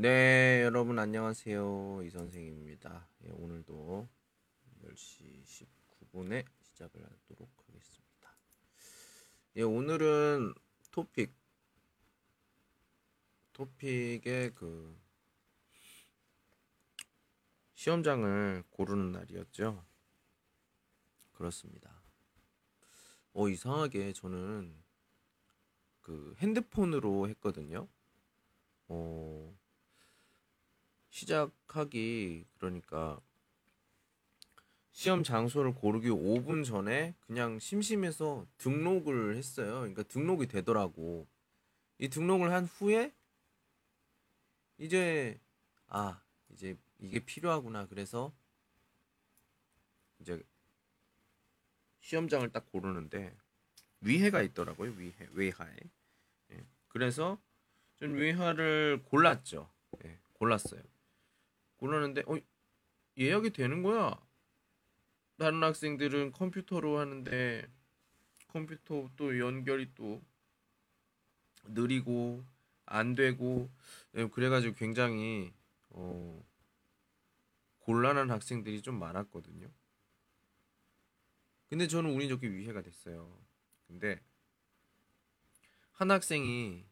네, 여러분 안녕하세요. 이 선생입니다. 예, 오늘도 10시 19분에 시작을 하도록 하겠습니다. 예, 오늘은 토픽 토픽의 그 시험장을 고르는 날이었죠. 그렇습니다. 어, 이상하게 저는 그 핸드폰으로 했거든요. 어, 시작하기 그러니까 시험 장소를 고르기 5분 전에 그냥 심심해서 등록을 했어요. 그러니까 등록이 되더라고. 이 등록을 한 후에 이제 아 이제 이게 필요하구나. 그래서 이제 시험장을 딱 고르는데 위해가 있더라고요. 위해 외하에. 예. 그래서 좀 위하를 골랐죠. 예, 골랐어요. 고르는데 어 예약이 되는 거야. 다른 학생들은 컴퓨터로 하는데 컴퓨터 또 연결이 또 느리고 안 되고 예, 그래가지고 굉장히 어, 곤란한 학생들이 좀 많았거든요. 근데 저는 운이 좋게 위해가 됐어요. 근데 한 학생이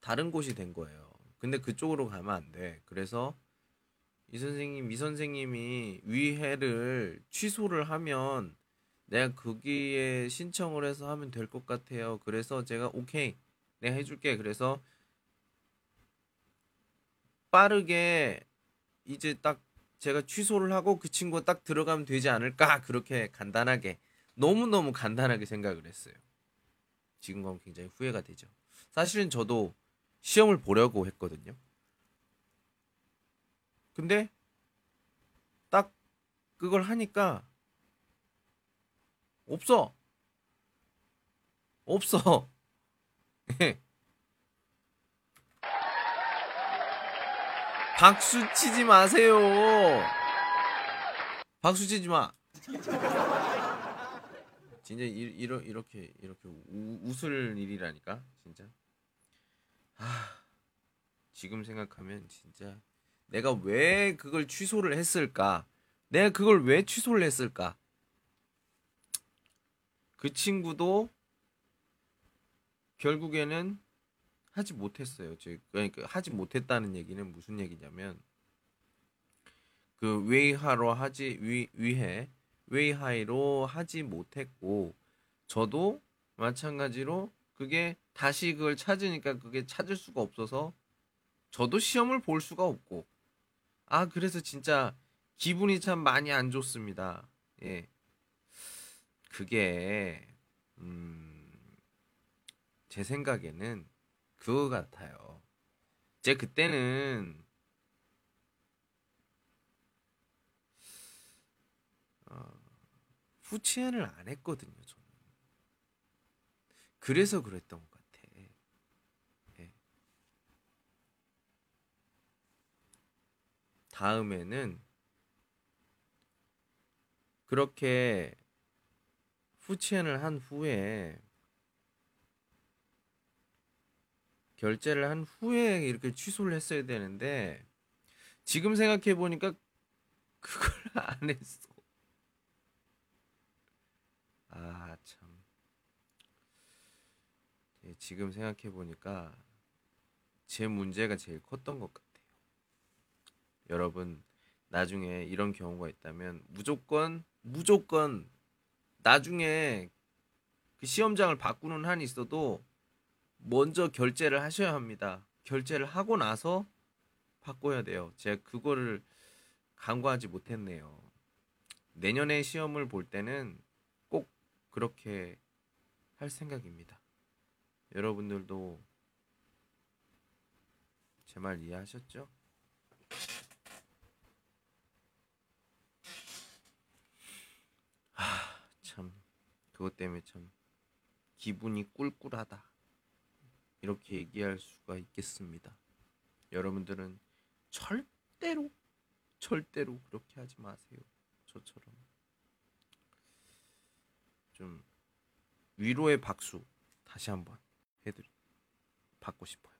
다른 곳이 된 거예요. 근데 그쪽으로 가면 안 돼. 그래서 이 선생님, 이 선생님이 위해를 취소를 하면 내가 거기에 신청을 해서 하면 될 것 같아요. 그래서 제가 오케이, 내가 해줄게. 그래서 빠르게 이제 딱 제가 취소를 하고 그 친구가 딱 들어가면 되지 않을까 그렇게 간단하게 너무너무 간단하게 생각을 했어요. 지금 가면 굉장히 후회가 되죠. 사실은 저도 시험을 보려고 했거든요. 근데 딱 그걸 하니까 없어. 없어. 박수 치지 마세요. 박수 치지 마. 진짜 이, 이러, 이렇게 이렇게 우, 웃을 일이라니까 진짜. 아, 지금 생각하면 진짜 내가 왜 그걸 취소를 했을까? 내가 그걸 왜 취소를 했을까? 그 친구도 결국에는 하지 못했어요. 그러니까 하지 못했다는 얘기는 무슨 얘기냐면 그 웨이하로 하지 위, 위해 웨이하이로 하지 못했고 저도 마찬가지로 그게 다시 그걸 찾으니까 그게 찾을 수가 없어서 저도 시험을 볼 수가 없고 아 그래서 진짜 기분이 참 많이 안 좋습니다. 예. 그게 음, 제 생각에는 그거 같아요. 제 그때는 어, 후치연을 안 했거든요. 저는. 그래서 그랬던 것 같아. 예. 다음에는 그렇게 후치연을 한 후에 결제를 한 후에 이렇게 취소를 했어야 되는데 지금 생각해 보니까 그걸 안 했어. 아 참. 예, 지금 생각해 보니까 제 문제가 제일 컸던 것 같아요. 여러분 나중에 이런 경우가 있다면 무조건 무조건 나중에 그 시험장을 바꾸는 한이 있어도 먼저 결제를 하셔야 합니다. 결제를 하고 나서 바꿔야 돼요. 제가 그거를 간과하지 못했네요. 내년에 시험을 볼 때는 꼭 그렇게 할 생각입니다. 여러분들도 제 말 이해하셨죠? 아, 참 그것 때문에 참 기분이 꿀꿀하다. 이렇게 얘기할 수가 있겠습니다. 여러분들은 절대로 절대로 그렇게 하지 마세요. 저처럼 좀 위로의 박수 다시 한번 해드리 받고 싶어요.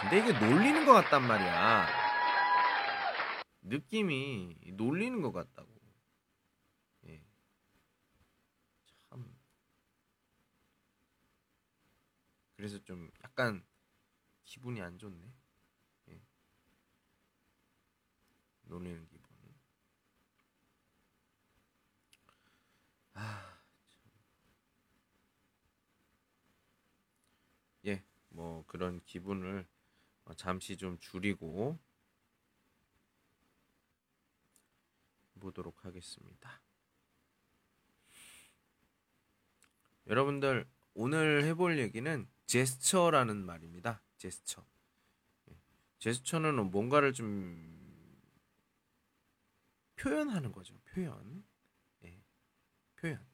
근데 이게 놀리는 것 같단 말이야. 느낌이 놀리는 것 같다고. 예. 참. 그래서 좀 약간 기분이 안 좋네. 예. 놀리는 기분. 아, 참. 예, 뭐 그런 기분을 어, 잠시 좀 줄이고 보도록 하겠습니다. 여러분들 오늘 해볼 얘기는 제스처라는 말입니다. 제스처. 예, 제스처는 뭔가를 좀 표현하는 거죠. 표현. 예, 표현.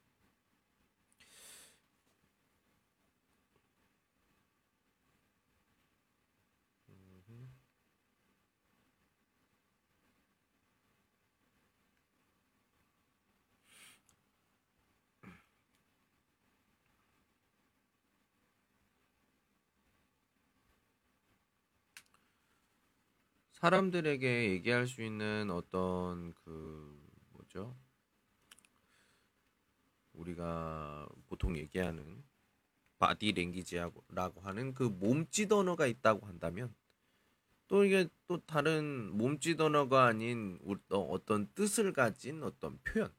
사람들에게 얘기할 수 있는 어떤 그 뭐죠? 우리가 보통 얘기하는 바디 랭귀지라고 하는 그 몸짓 언어가 있다고 한다면 또 이게 또 다른 몸짓 언어가 아닌 어떤 뜻을 가진 어떤 표현,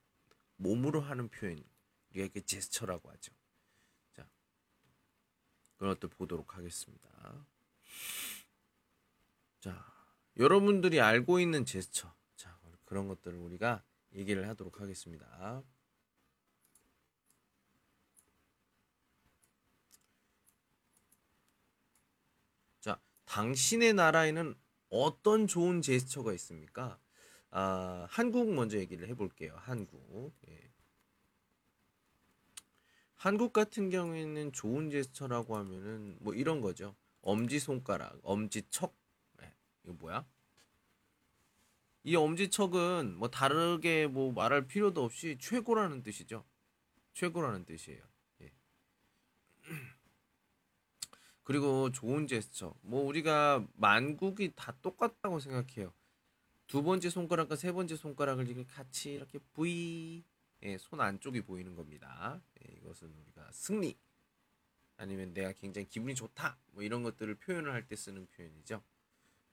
몸으로 하는 표현, 이게 제스처라고 하죠. 자, 그런 것들 보도록 하겠습니다. 자, 여러분들이 알고 있는 제스처, 자 그런 것들을 우리가 얘기를 하도록 하겠습니다. 자, 당신의 나라에는 어떤 좋은 제스처가 있습니까? 아, 한국 먼저 얘기를 해볼게요. 한국. 예. 한국 같은 경우에는 좋은 제스처라고 하면은 뭐 이런 거죠. 엄지 손가락, 엄지 척. 예, 이거 뭐야? 이 엄지척은 뭐 다르게 뭐 말할 필요도 없이 최고라는 뜻이죠. 최고라는 뜻이에요. 예. 그리고 좋은 제스처. 뭐 우리가 만국이 다 똑같다고 생각해요. 두 번째 손가락과 세 번째 손가락을 이렇게 같이 이렇게 V 예, 손 안쪽이 보이는 겁니다. 예, 이것은 우리가 승리 아니면 내가 굉장히 기분이 좋다 뭐 이런 것들을 표현을 할 때 쓰는 표현이죠.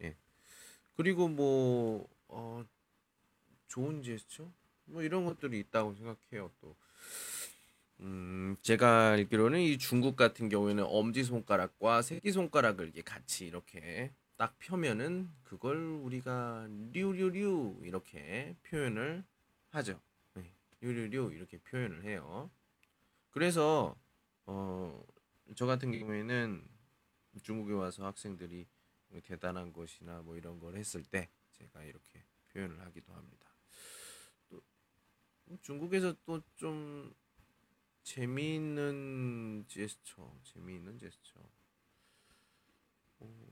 예. 그리고 뭐 어, 좋은 제스처 뭐 이런 것들이 있다고 생각해요. 또 음, 제가 알기로는 이 중국 같은 경우에는 엄지 손가락과 새끼 손가락을 이렇게 같이 이렇게 딱 펴면은 그걸 우리가 류류류 이렇게 표현을 하죠. 네, 류류류 이렇게 표현을 해요. 그래서 어, 저 같은 경우에는 중국에 와서 학생들이 뭐 대단한 것이나 뭐 이런 걸 했을 때 제가 이렇게 표현을 하기도 합니다. 또 중국에서 또 좀 재미있는 제스처, 재미있는 제스처. 어,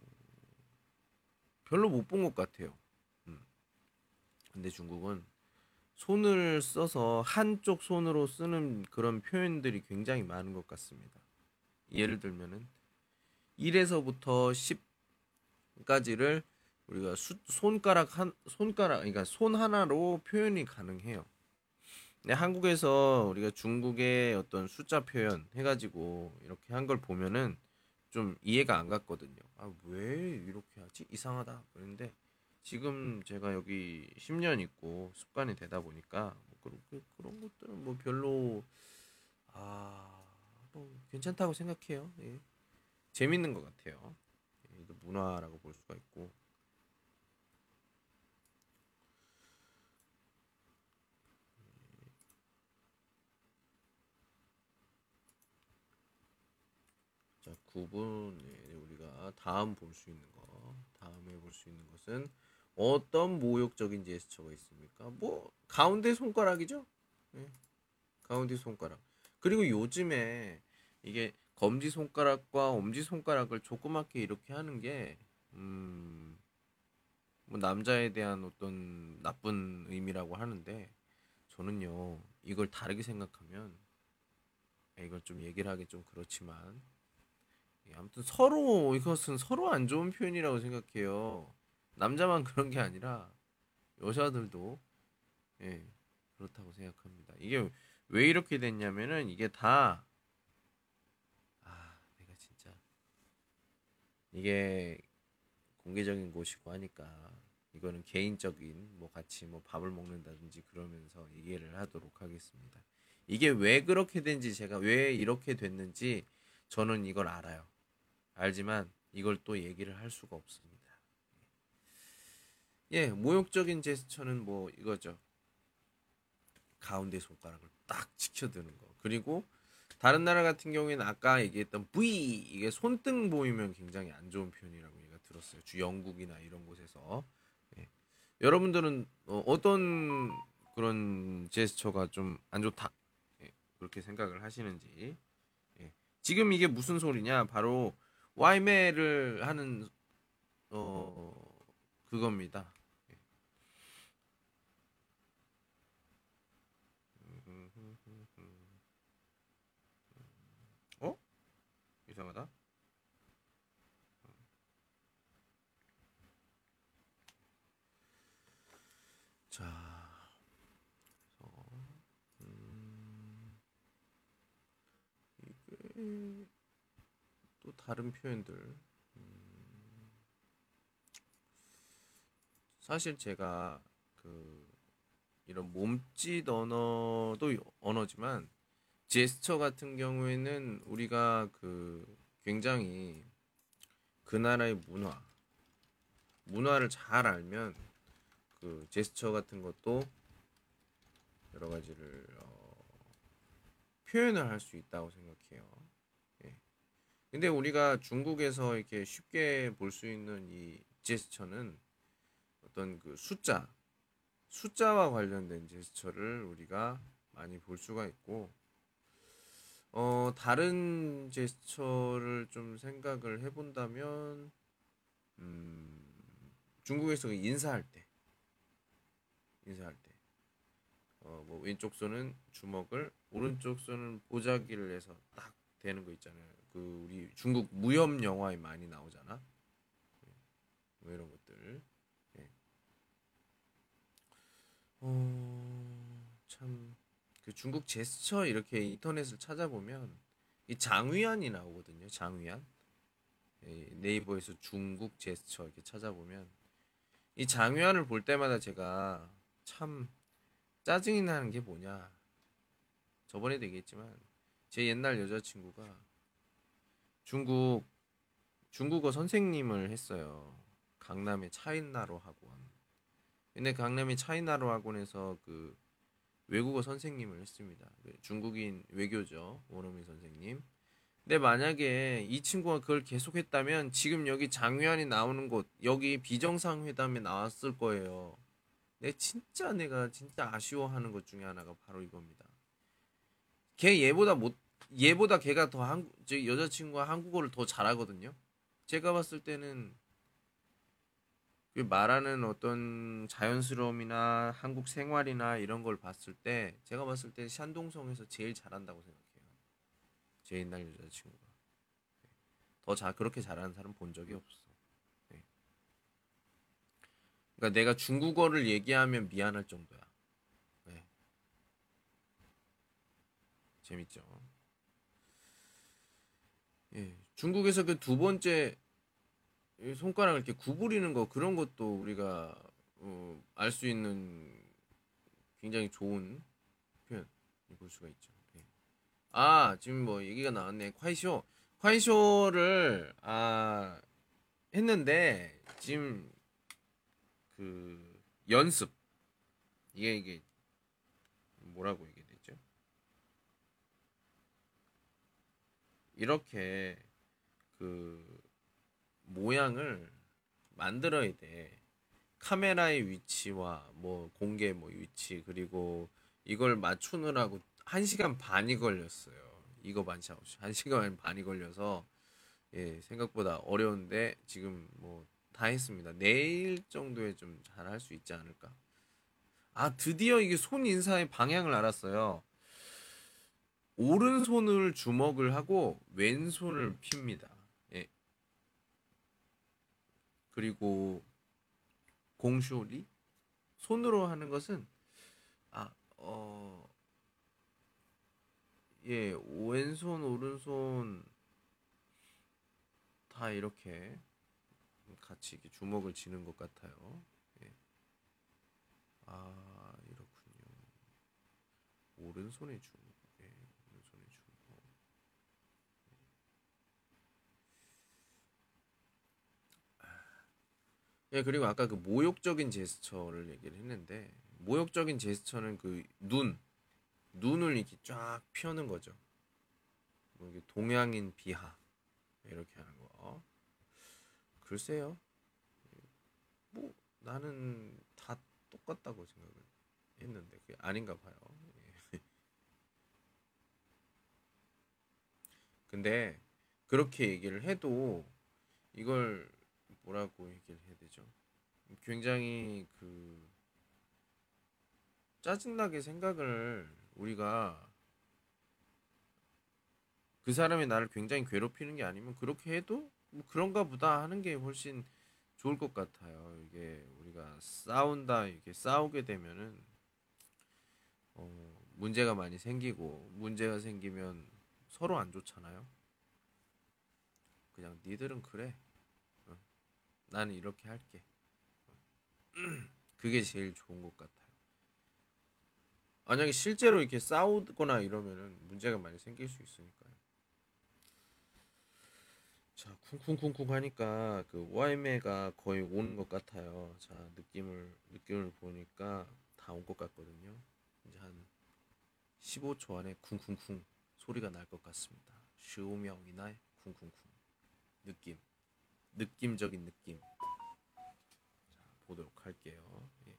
별로 못 본 것 같아요. 음. 근데 중국은 손을 써서 한쪽 손으로 쓰는 그런 표현들이 굉장히 많은 것 같습니다. 예를 들면은 1에서부터 10 까지를 우리가 수, 손가락 한 손가락 그러니까 손 하나로 표현이 가능해요. 근데 한국에서 우리가 중국의 어떤 숫자 표현 해가지고 이렇게 한 걸 보면은 좀 이해가 안 갔거든요. 아, 왜 이렇게 하지? 이상하다. 그런데 지금 제가 여기 10년 있고 습관이 되다 보니까 뭐 그런 그- 그런 것들은 뭐 별로 아, 뭐 괜찮다고 생각해요. 예. 재밌는 것 같아요. 예, 이거 문화라고 볼 수가 있고. 자, 9분 우리가 다음 볼 수 있는 거, 다음에 볼 수 있는 것은 어떤 모욕적인 제스처가 있습니까? 뭐 가운데 손가락이죠. 예. 가운데 손가락. 그리고 요즘에 이게 검지 손가락과 엄지 손가락을 조그맣게 이렇게 하는 게 음, 뭐 남자에 대한 어떤 나쁜 의미라고 하는데 저는요 이걸 다르게 생각하면 아, 이걸 좀 얘기를 하기 좀 그렇지만 예, 아무튼 서로 이것은 서로 안 좋은 표현이라고 생각해요. 남자만 그런 게 아니라 여자들도 예, 그렇다고 생각합니다. 이게 왜 이렇게 됐냐면은 이게 다 아, 내가 진짜 이게 공개적인 곳이고 하니까 이거는 개인적인 뭐 같이 뭐 밥을 먹는다든지 그러면서 얘기를 하도록 하겠습니다. 이게 왜 그렇게 된지 제가 왜 이렇게 됐는지 저는 이걸 알아요. 알지만 이걸 또 얘기를 할 수가 없습니다. 예, 모욕적인 제스처는 뭐 이거죠. 가운데 손가락을 딱 치켜드는 거. 그리고 다른 나라 같은 경우에는 아까 얘기했던 V 이게 손등 보이면 굉장히 안 좋은 표현이라고 얘가 들었어요. 주 영국이나 이런 곳에서 예. 여러분들은 어, 떤 그런 제스처가 좀 안 좋다 예. 그렇게 생각을 하시는지 예. 지금 이게 무슨 소리냐 바로 와이메를 하는 어 그겁니다. 이상하다. 자, 음, 이게 또 다른 표현들. 음, 사실 제가 그 이런 몸짓 언어도 언어지만 제스처 같은 경우에는 우리가 그 굉장히 그 나라의 문화, 문화를 잘 알면 그 제스처 같은 것도 여러 가지를 어, 표현을 할 수 있다고 생각해요. 예. 근데 우리가 중국에서 이렇게 쉽게 볼 수 있는 이 제스처는 어떤 그 숫자, 숫자와 관련된 제스처를 우리가 많이 볼 수가 있고 어, 다른 제스처를 좀 생각을 해본다면, 음, 중국에서 인사할 때, 인사할 때, 어, 뭐, 왼쪽 손은 주먹을, 오른쪽 손은 보자기를 해서 딱 되는 거 있잖아요. 그, 우리 중국 무협 영화에 많이 나오잖아. 뭐 이런 것들. 예. 어, 참. 그 중국 제스처 이렇게 인터넷을 찾아보면 이 장위안이 나오거든요. 장위안. 네이버에서 중국 제스처 이렇게 찾아보면 이 장위안을 볼 때마다 제가 참 짜증이 나는 게 뭐냐. 저번에도 얘기했지만 제 옛날 여자친구가 중국 중국어 선생님을 했어요. 강남의 차이나로 학원. 근데 강남의 차이나로 학원에서 그 외국어 선생님을 했습니다. 그 중국인 외교죠. 원어민 선생님. 근데 만약에 이 친구가 그걸 계속했다면 지금 여기 장유한이 나오는 곳 여기 비정상회담에 나왔을 거예요. 내 진짜 내가 진짜 아쉬워하는 것 중에 하나가 바로 이겁니다. 걔 얘보다 못 얘보다 걔가 더 한국 저 여자친구가 한국어를 더 잘하거든요. 제가 봤을 때는 그 말하는 어떤 자연스러움이나 한국 생활이나 이런 걸 봤을 때 제가 봤을 때 샨동성에서 제일 잘한다고 생각해요. 제 옛날 여자친구가 네. 더잘 그렇게 잘하는 사람 본 적이 없어. 네. 그러니까 내가 중국어를 얘기하면 미안할 정도야. 네. 재밌죠. 예, 중국에서 그 두 번째 손가락을 이렇게 구부리는 거 그런 것도 우리가 어, 알 수 있는 굉장히 좋은 표현 볼 수가 있죠. 네. 아 지금 뭐 얘기가 나왔네. 콰이쇼 콰이쇼를 아 했는데 지금 그 연습 이게 이게 뭐라고 얘기해야 되죠? 이렇게 그 모양을 만들어야 돼. 카메라의 위치와 뭐 공개 뭐 위치 그리고 이걸 맞추느라고 한 시간 반이 걸렸어요. 이거 반샤오시 한 시간 반이 걸려서 예 생각보다 어려운데 지금 뭐 다 했습니다. 내일 정도에 좀 잘 할 수 있지 않을까? 아 드디어 이게 손 인사의 방향을 알았어요. 오른손을 주먹을 하고 왼손을 핍니다. 그리고 공쇼리 손으로 하는 것은 아, 어, 예, 왼손, 오른손 다 이렇게 같이 이렇게 주먹을 쥐는 것 같아요. 예. 아, 이렇군요. 오른손에 주먹. 예, 오른손에 주먹. 예, 그리고 아까 그 모욕적인 제스처를 얘기를 했는데 모욕적인 제스처는 그 눈, 눈을 이렇게 쫙 펴는 거죠. 뭐 이게 동양인 비하 이렇게 하는 거. 글쎄요. 뭐 나는 다 똑같다고 생각을 했는데 그게 아닌가 봐요. 예. 근데 그렇게 얘기를 해도 이걸 뭐라고 얘기를 해야 되죠? 굉장히 그 짜증나게 생각을 우리가 그 사람이 나를 굉장히 괴롭히는 게 아니면 그렇게 해도 뭐 그런가 보다 하는 게 훨씬 좋을 것 같아요. 이게 우리가 싸운다 이게 싸우게 되면은 어, 문제가 많이 생기고 문제가 생기면 서로 안 좋잖아요. 그냥 니들은 그래. 어, 나는 이렇게 할게. 그게 제일 좋은 것 같아요. 만약에 실제로 이렇게 싸우거나 이러면은 문제가 많이 생길 수 있으니까요. 자, 쿵쿵쿵쿵 하니까 그 와이메가 거의 오는 것 같아요. 자, 느낌을 느낌을 보니까 다 온 것 같거든요. 이제 한 15초 안에 쿵쿵쿵 소리가 날 것 같습니다. 슈오명이나의 쿵쿵쿵 느낌, 느낌적인 느낌. 자, 보도록 할게요. 예.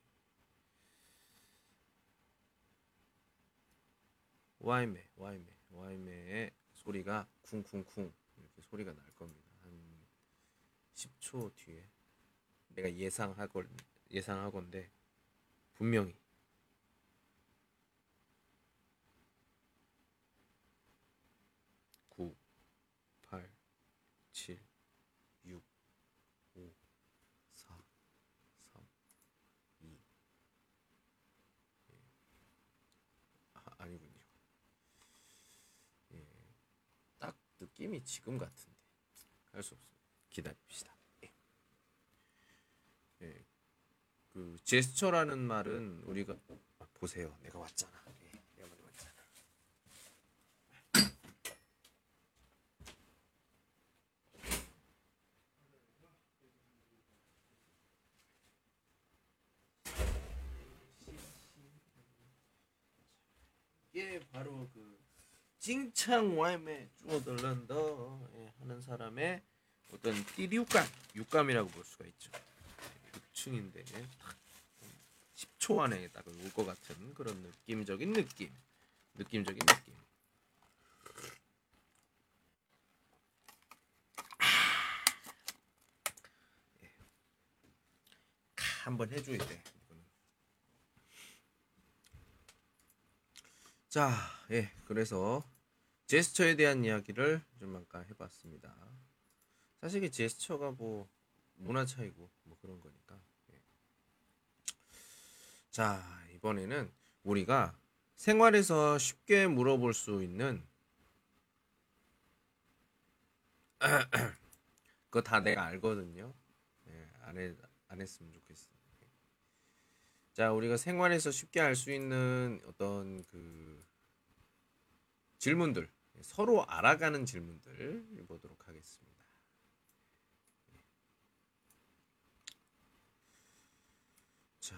와이메, 와이메, 와이메의 소리가 쿵쿵쿵 이렇게 소리가 날 겁니다. 한 10초 뒤에 내가 예상하건 예상하건데 분명히 구, 팔, 칠, 육, 오, 사, 삼, 이, 예. 아, 아니군요. 예. 딱 느낌이 지금 같은데 할 수 없어요. 기다립시다. 예. 예. 그 제스처라는 말은 우리가 아, 보세요. 내가 왔잖아. 예. 내가 왔잖아. 이게 바로 그 칭찬 와임에 주어들른다 예, 하는 사람의 어떤 띠리육감 육감이라고 볼 수가 있죠. 6층인데 딱 10초 안에 딱 올 것 같은 그런 느낌적인 느낌, 느낌적인 느낌. 예. 카 한번 해줘야 돼. 자, 예, 그래서 제스처에 대한 이야기를 좀 아까 해봤습니다. 사실 이 제스처가 뭐 문화 차이고 뭐 그런 거니까. 예. 자, 이번에는 우리가 생활에서 쉽게 물어볼 수 있는 그거 다 내가 알거든요. 예, 안, 해, 안 했으면 좋겠어. 예. 자, 우리가 생활에서 쉽게 알 수 있는 어떤 그 질문들, 서로 알아가는 질문들 보도록 하겠습니다. 자,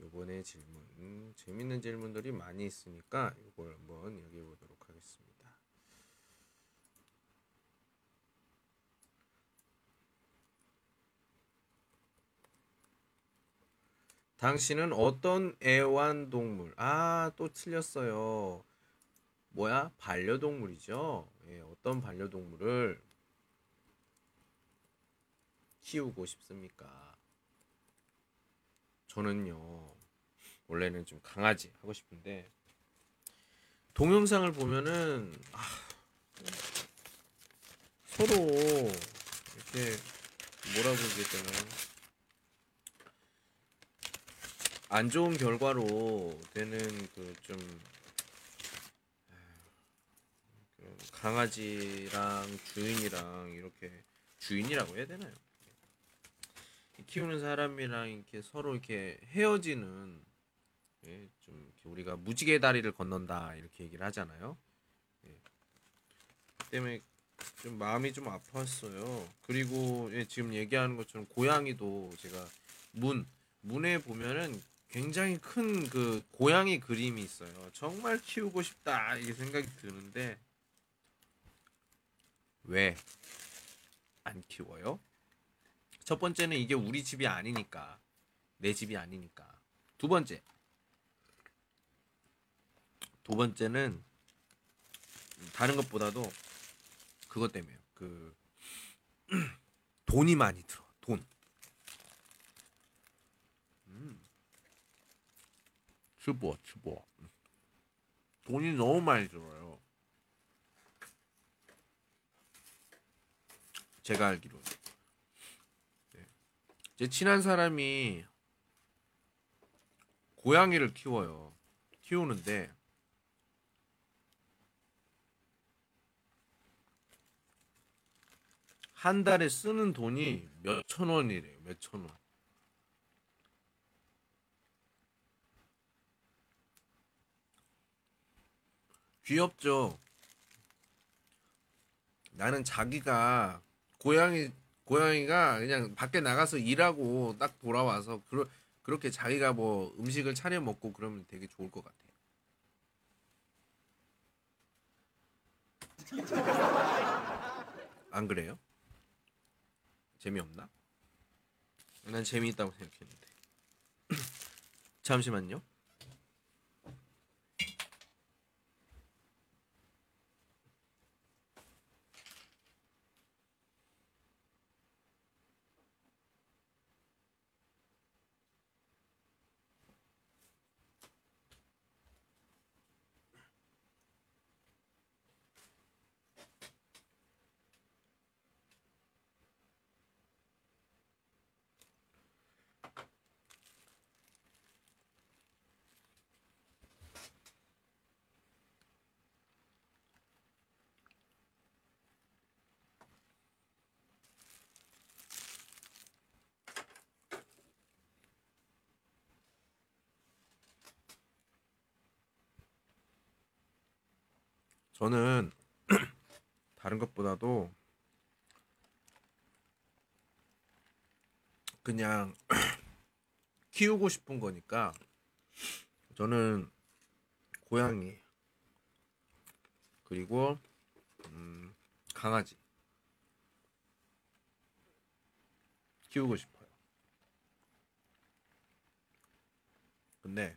요번에 질문 재밌는 질문들이 많이 있으니까 이걸 한번 얘기해 보도록 하겠습니다. 당신은 어떤 애완동물? 아, 또 틀렸어요. 뭐야? 반려동물이죠. 예, 어떤 반려동물을 키우고 싶습니까? 저는요, 원래는 좀 강아지 하고 싶은데, 동영상을 보면은, 아, 서로 이렇게 뭐라고 얘기했잖아요. 안 좋은 결과로 되는 그좀 그 강아지랑 주인이랑 이렇게 주인이라고 해야 되나요? 키우는 사람이랑 이렇게 서로 이렇게 헤어지는 예, 좀 우리가 무지개 다리를 건넌다 이렇게 얘기를 하잖아요. 예. 때문에 좀 마음이 좀 아팠어요. 그리고 예, 지금 얘기하는 것처럼 고양이도 제가 문 문에 보면은 굉장히 큰 그 고양이 그림이 있어요. 정말 키우고 싶다 이게 생각이 드는데 왜 안 키워요? 첫 번째는 이게 우리 집이 아니니까 내 집이 아니니까 두 번째 두 번째는 다른 것보다도 그것 때문에요. 그 돈이 많이 들어. 돈. 음. 츠보 츠보. 돈이 너무 많이 들어요. 제가 알기로. 네. 제 친한 사람이 고양이를 키워요. 키우는데 한 달에 쓰는 돈이 몇 천 원이래요. 몇 천 원. 귀엽죠. 나는 자기가 고양이 고양이가 그냥 밖에 나가서 일하고 딱 돌아와서 그러, 그렇게 자기가 뭐 음식을 차려 먹고 그러면 되게 좋을 것 같아요. 안 그래요? 재미없나? 난 재미있다고 생각했는데. 잠시만요. 저는 다른 것보다도 그냥 키우고 싶은 거니까 저는 고양이 그리고 음, 강아지 키우고 싶어요. 근데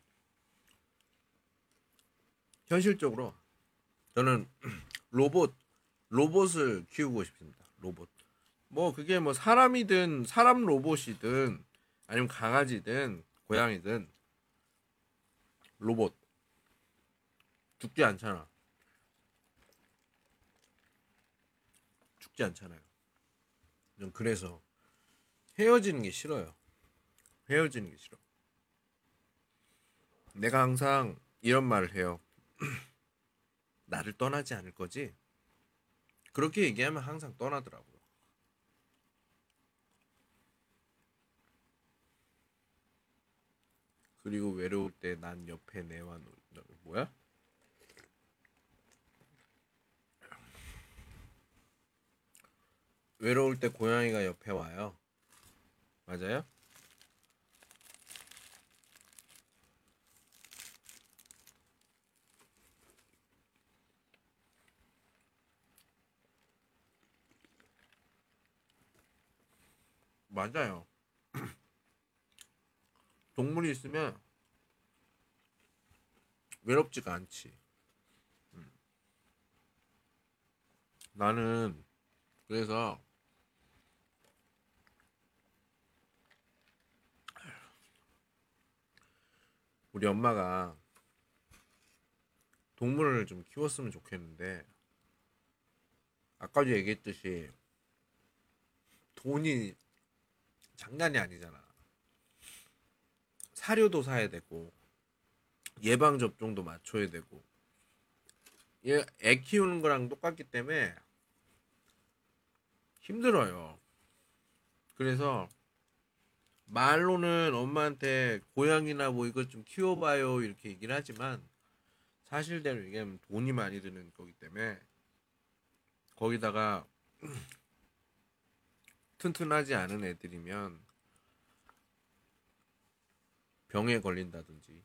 현실적으로 저는 로봇 로봇을 키우고 싶습니다. 로봇. 뭐 그게 뭐 사람이든 사람 로봇이든 아니면 강아지든 고양이든 로봇 죽지 않잖아. 죽지 않잖아요. 전 그래서 헤어지는 게 싫어요. 헤어지는 게 싫어. 내가 항상 이런 말을 해요. 나를 떠나지 않을 거지? 그렇게 얘기하면 항상 떠나더라고요. 그리고 외로울 때 난 옆에 내와 놀 뭐야? 외로울 때 고양이가 옆에 와요. 맞아요? 맞아요. 동물이 있으면 외롭지가 않지. 음. 나는 그래서 우리 엄마가 동물을 좀 키웠으면 좋겠는데 아까도 얘기했듯이 돈이 장난이 아니잖아. 사료도 사야 되고 예방 접종도 맞춰야 되고 얘애 키우는 거랑 똑같기 때문에 힘들어요. 그래서 말로는 엄마한테 고양이나 뭐 이것 좀 키워봐요 이렇게 얘기를 하지만 사실대로 얘기하면 돈이 많이 드는 거기 때문에 거기다가 튼튼하지 않은 애들이면 병에 걸린다든지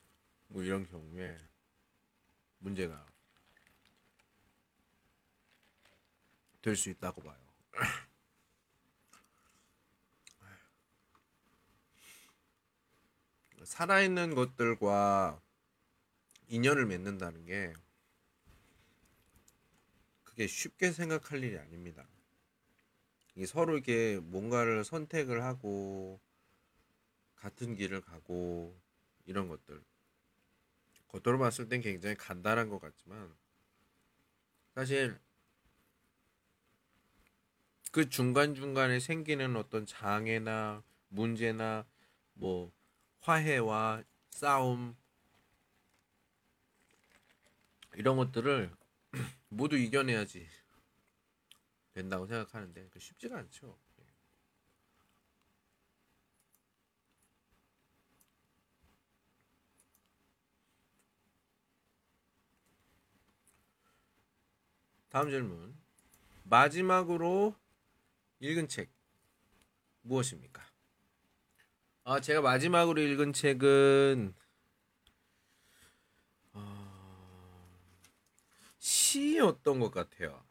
뭐 이런 경우에 문제가 될 수 있다고 봐요. 살아있는 것들과 인연을 맺는다는 게 그게 쉽게 생각할 일이 아닙니다. 이 서로 이렇게 뭔가를 선택을 하고 같은 길을 가고 이런 것들. 겉으로 봤을 땐 굉장히 간단한 것 같지만 사실 그 중간중간에 생기는 어떤 장애나 문제나 뭐 화해와 싸움 이런 것들을 모두 이겨내야지 된다고 생각하는데 그 쉽지가 않죠. 다음 질문. 마지막으로 읽은 책 무엇입니까? 아, 제가 마지막으로 읽은 책은 어... 시였던 것 같아요.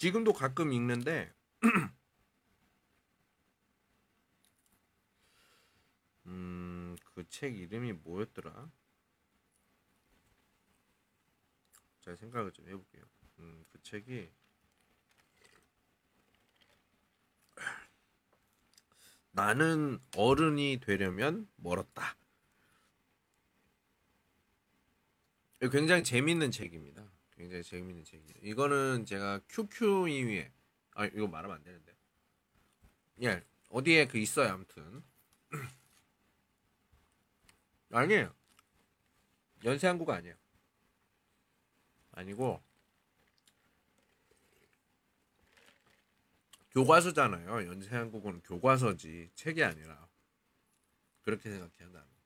지금도 가끔 읽는데 음, 그 책 이름이 뭐였더라? 잘 생각을 좀 해볼게요. 음, 그 책이 나는 어른이 되려면 멀었다. 굉장히 재밌는 책입니다. 굉장히 재밌는 책이에요. 이거는 제가 QQ 이위에 아 이거 말하면 안 되는데. 예 어디에 그 있어요 아무튼 아니에요. 연세한국 아니에요. 아니고 교과서잖아요. 연세한국은 교과서지 책이 아니라 그렇게 생각해요 나는.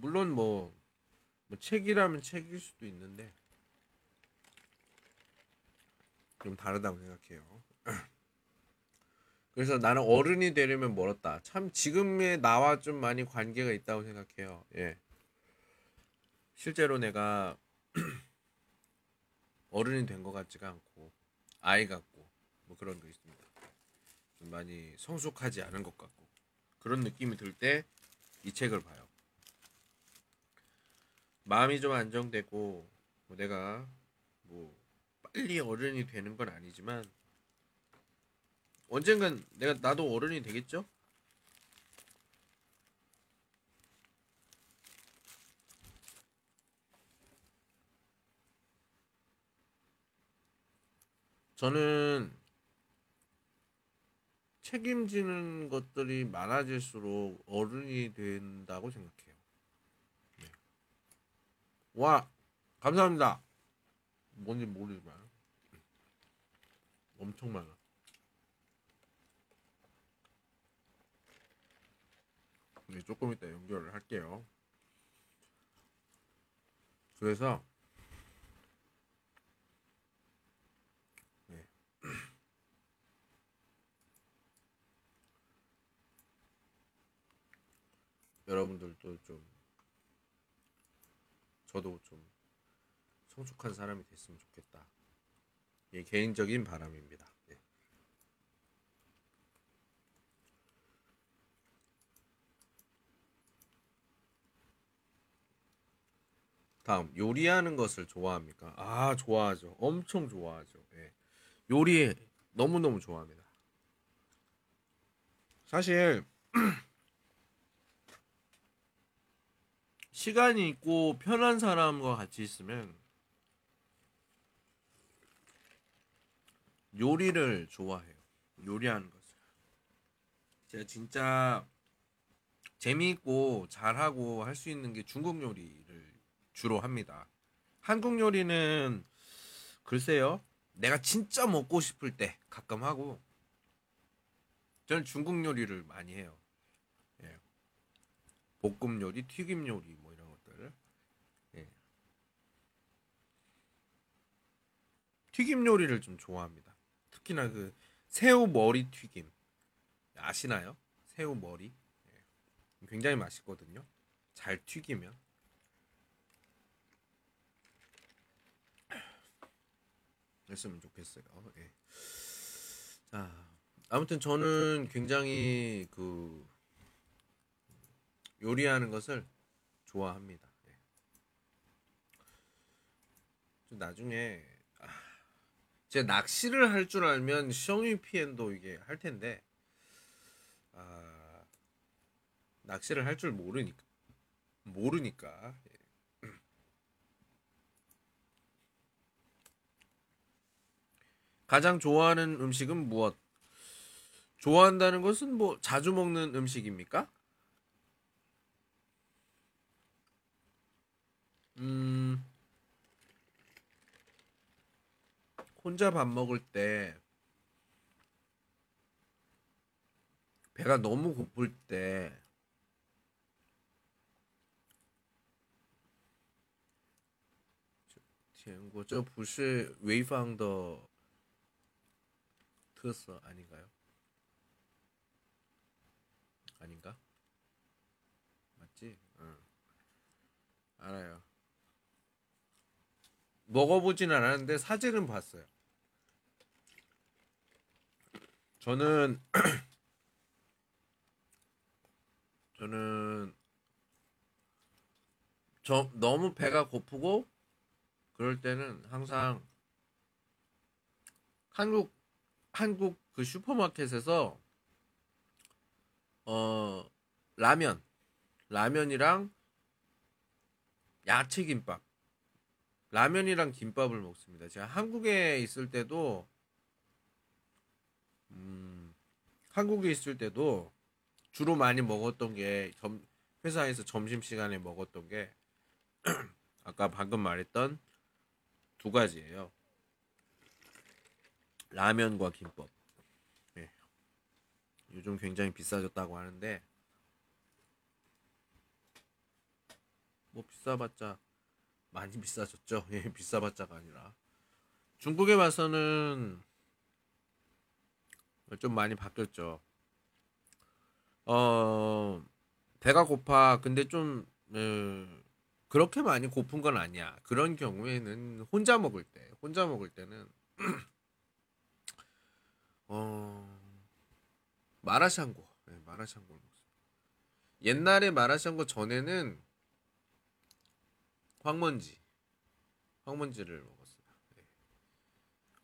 물론 뭐, 뭐 책이라면 책일 수도 있는데 좀 다르다고 생각해요. 그래서 나는 어른이 되려면 멀었다. 참 지금의 나와 좀 많이 관계가 있다고 생각해요. 예. 실제로 내가 어른이 된 것 같지가 않고 아이 같고 뭐 그런 거 있습니다. 좀 많이 성숙하지 않은 것 같고 그런 느낌이 들 때 이 책을 봐요. 마음이 좀 안정되고 뭐 내가 뭐 빨리 어른이 되는 건 아니지만 언젠간 내가 나도 어른이 되겠죠? 저는 책임지는 것들이 많아질수록 어른이 된다고 생각해요. 네. 와, 감사합니다. 뭔지 모르지만 엄청 많아. 네, 조금 이따 연결을 할게요. 그래서 네. 여러분들도 좀 저도 좀 성숙한 사람이 됐으면 좋겠다. 예, 개인적인 바람입니다. 예. 다음 요리하는 것을 좋아합니까? 아 좋아하죠. 엄청 좋아하죠. 예. 요리 너무 너무 좋아합니다. 사실 시간이 있고 편한 사람과 같이 있으면 요리를 좋아해요. 요리하는 것을. 제가 진짜 재미있고 잘하고 할 수 있는 게 중국 요리를 주로 합니다. 한국 요리는 글쎄요. 내가 진짜 먹고 싶을 때 가끔 하고 저는 중국 요리를 많이 해요. 예. 볶음 요리, 튀김 요리 뭐 튀김 요리를 좀 좋아합니다. 특히나 그 새우 머리 튀김 아시나요? 새우 머리 예. 굉장히 맛있거든요. 잘 튀기면 했으면 좋겠어요. 예. 자, 아무튼 저는 굉장히 그 요리하는 것을 좋아합니다. 예. 좀 나중에 아, 제 낚시를 할 줄 알면 시영이 피엔도 이게 할 텐데 아, 낚시를 할 줄 모르니까 모르니까 예. 가장 좋아하는 음식은 무엇? 좋아한다는 것은 뭐 자주 먹는 음식입니까? 음, 혼자 밥 먹을 때 배가 너무 고플 때 거, 저不是 웨이팡더 트었어 아닌가요? 아닌가? 맞지? 응. 알아요. 먹어보진 않았는데 사진은 봤어요. 저는 저는 저 너무 배가 고프고 그럴 때는 항상 한국 한국 그 슈퍼마켓에서 어 라면 라면이랑 야채 김밥 라면이랑 김밥을 먹습니다. 제가 한국에 있을 때도 음, 한국에 있을 때도 주로 많이 먹었던 게 점, 회사에서 점심 시간에 먹었던 게 아까 방금 말했던 두 가지예요. 라면과 김밥. 네. 요즘 굉장히 비싸졌다고 하는데 뭐 비싸봤자 많이 비싸졌죠. 예, 비싸봤자가 아니라 중국에 봐서는 좀 많이 바뀌었죠. 어 배가 고파. 근데 좀 에, 그렇게 많이 고픈 건 아니야. 그런 경우에는 혼자 먹을 때, 혼자 먹을 때는 어 마라샹궈, 네, 마라샹궈 먹습니다. 옛날에 마라샹궈 전에는 황먼지, 황먼지를 먹었어요. 네.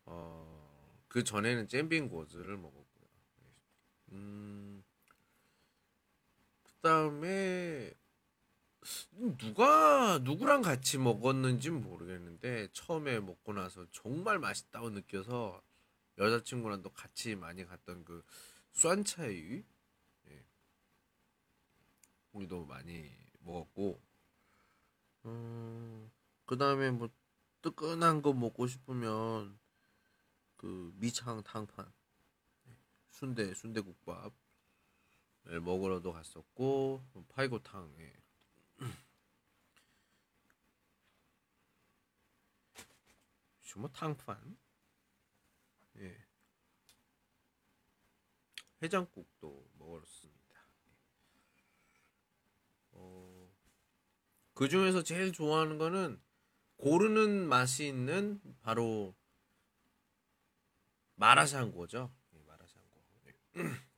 어 그 전에는 잼빙고즈를 먹었고요. 네. 음 그 다음에 누가 누구랑 같이 먹었는지 모르겠는데 처음에 먹고 나서 정말 맛있다고 느껴서 여자친구랑도 같이 많이 갔던 그 酸차이 예. 우리도 많이 먹었고 음, 그 다음에 뭐 뜨끈한 거 먹고 싶으면 그 미창 탕판 예, 순대 순대국밥 먹으러도 갔었고 파이고탕 예. 뭐 탕판 예. 해장국도 먹었습니다. 어, 그 중에서 제일 좋아하는 거는 고르는 맛이 있는 바로 마라샹궈죠. 예, 마라샹궈. 예.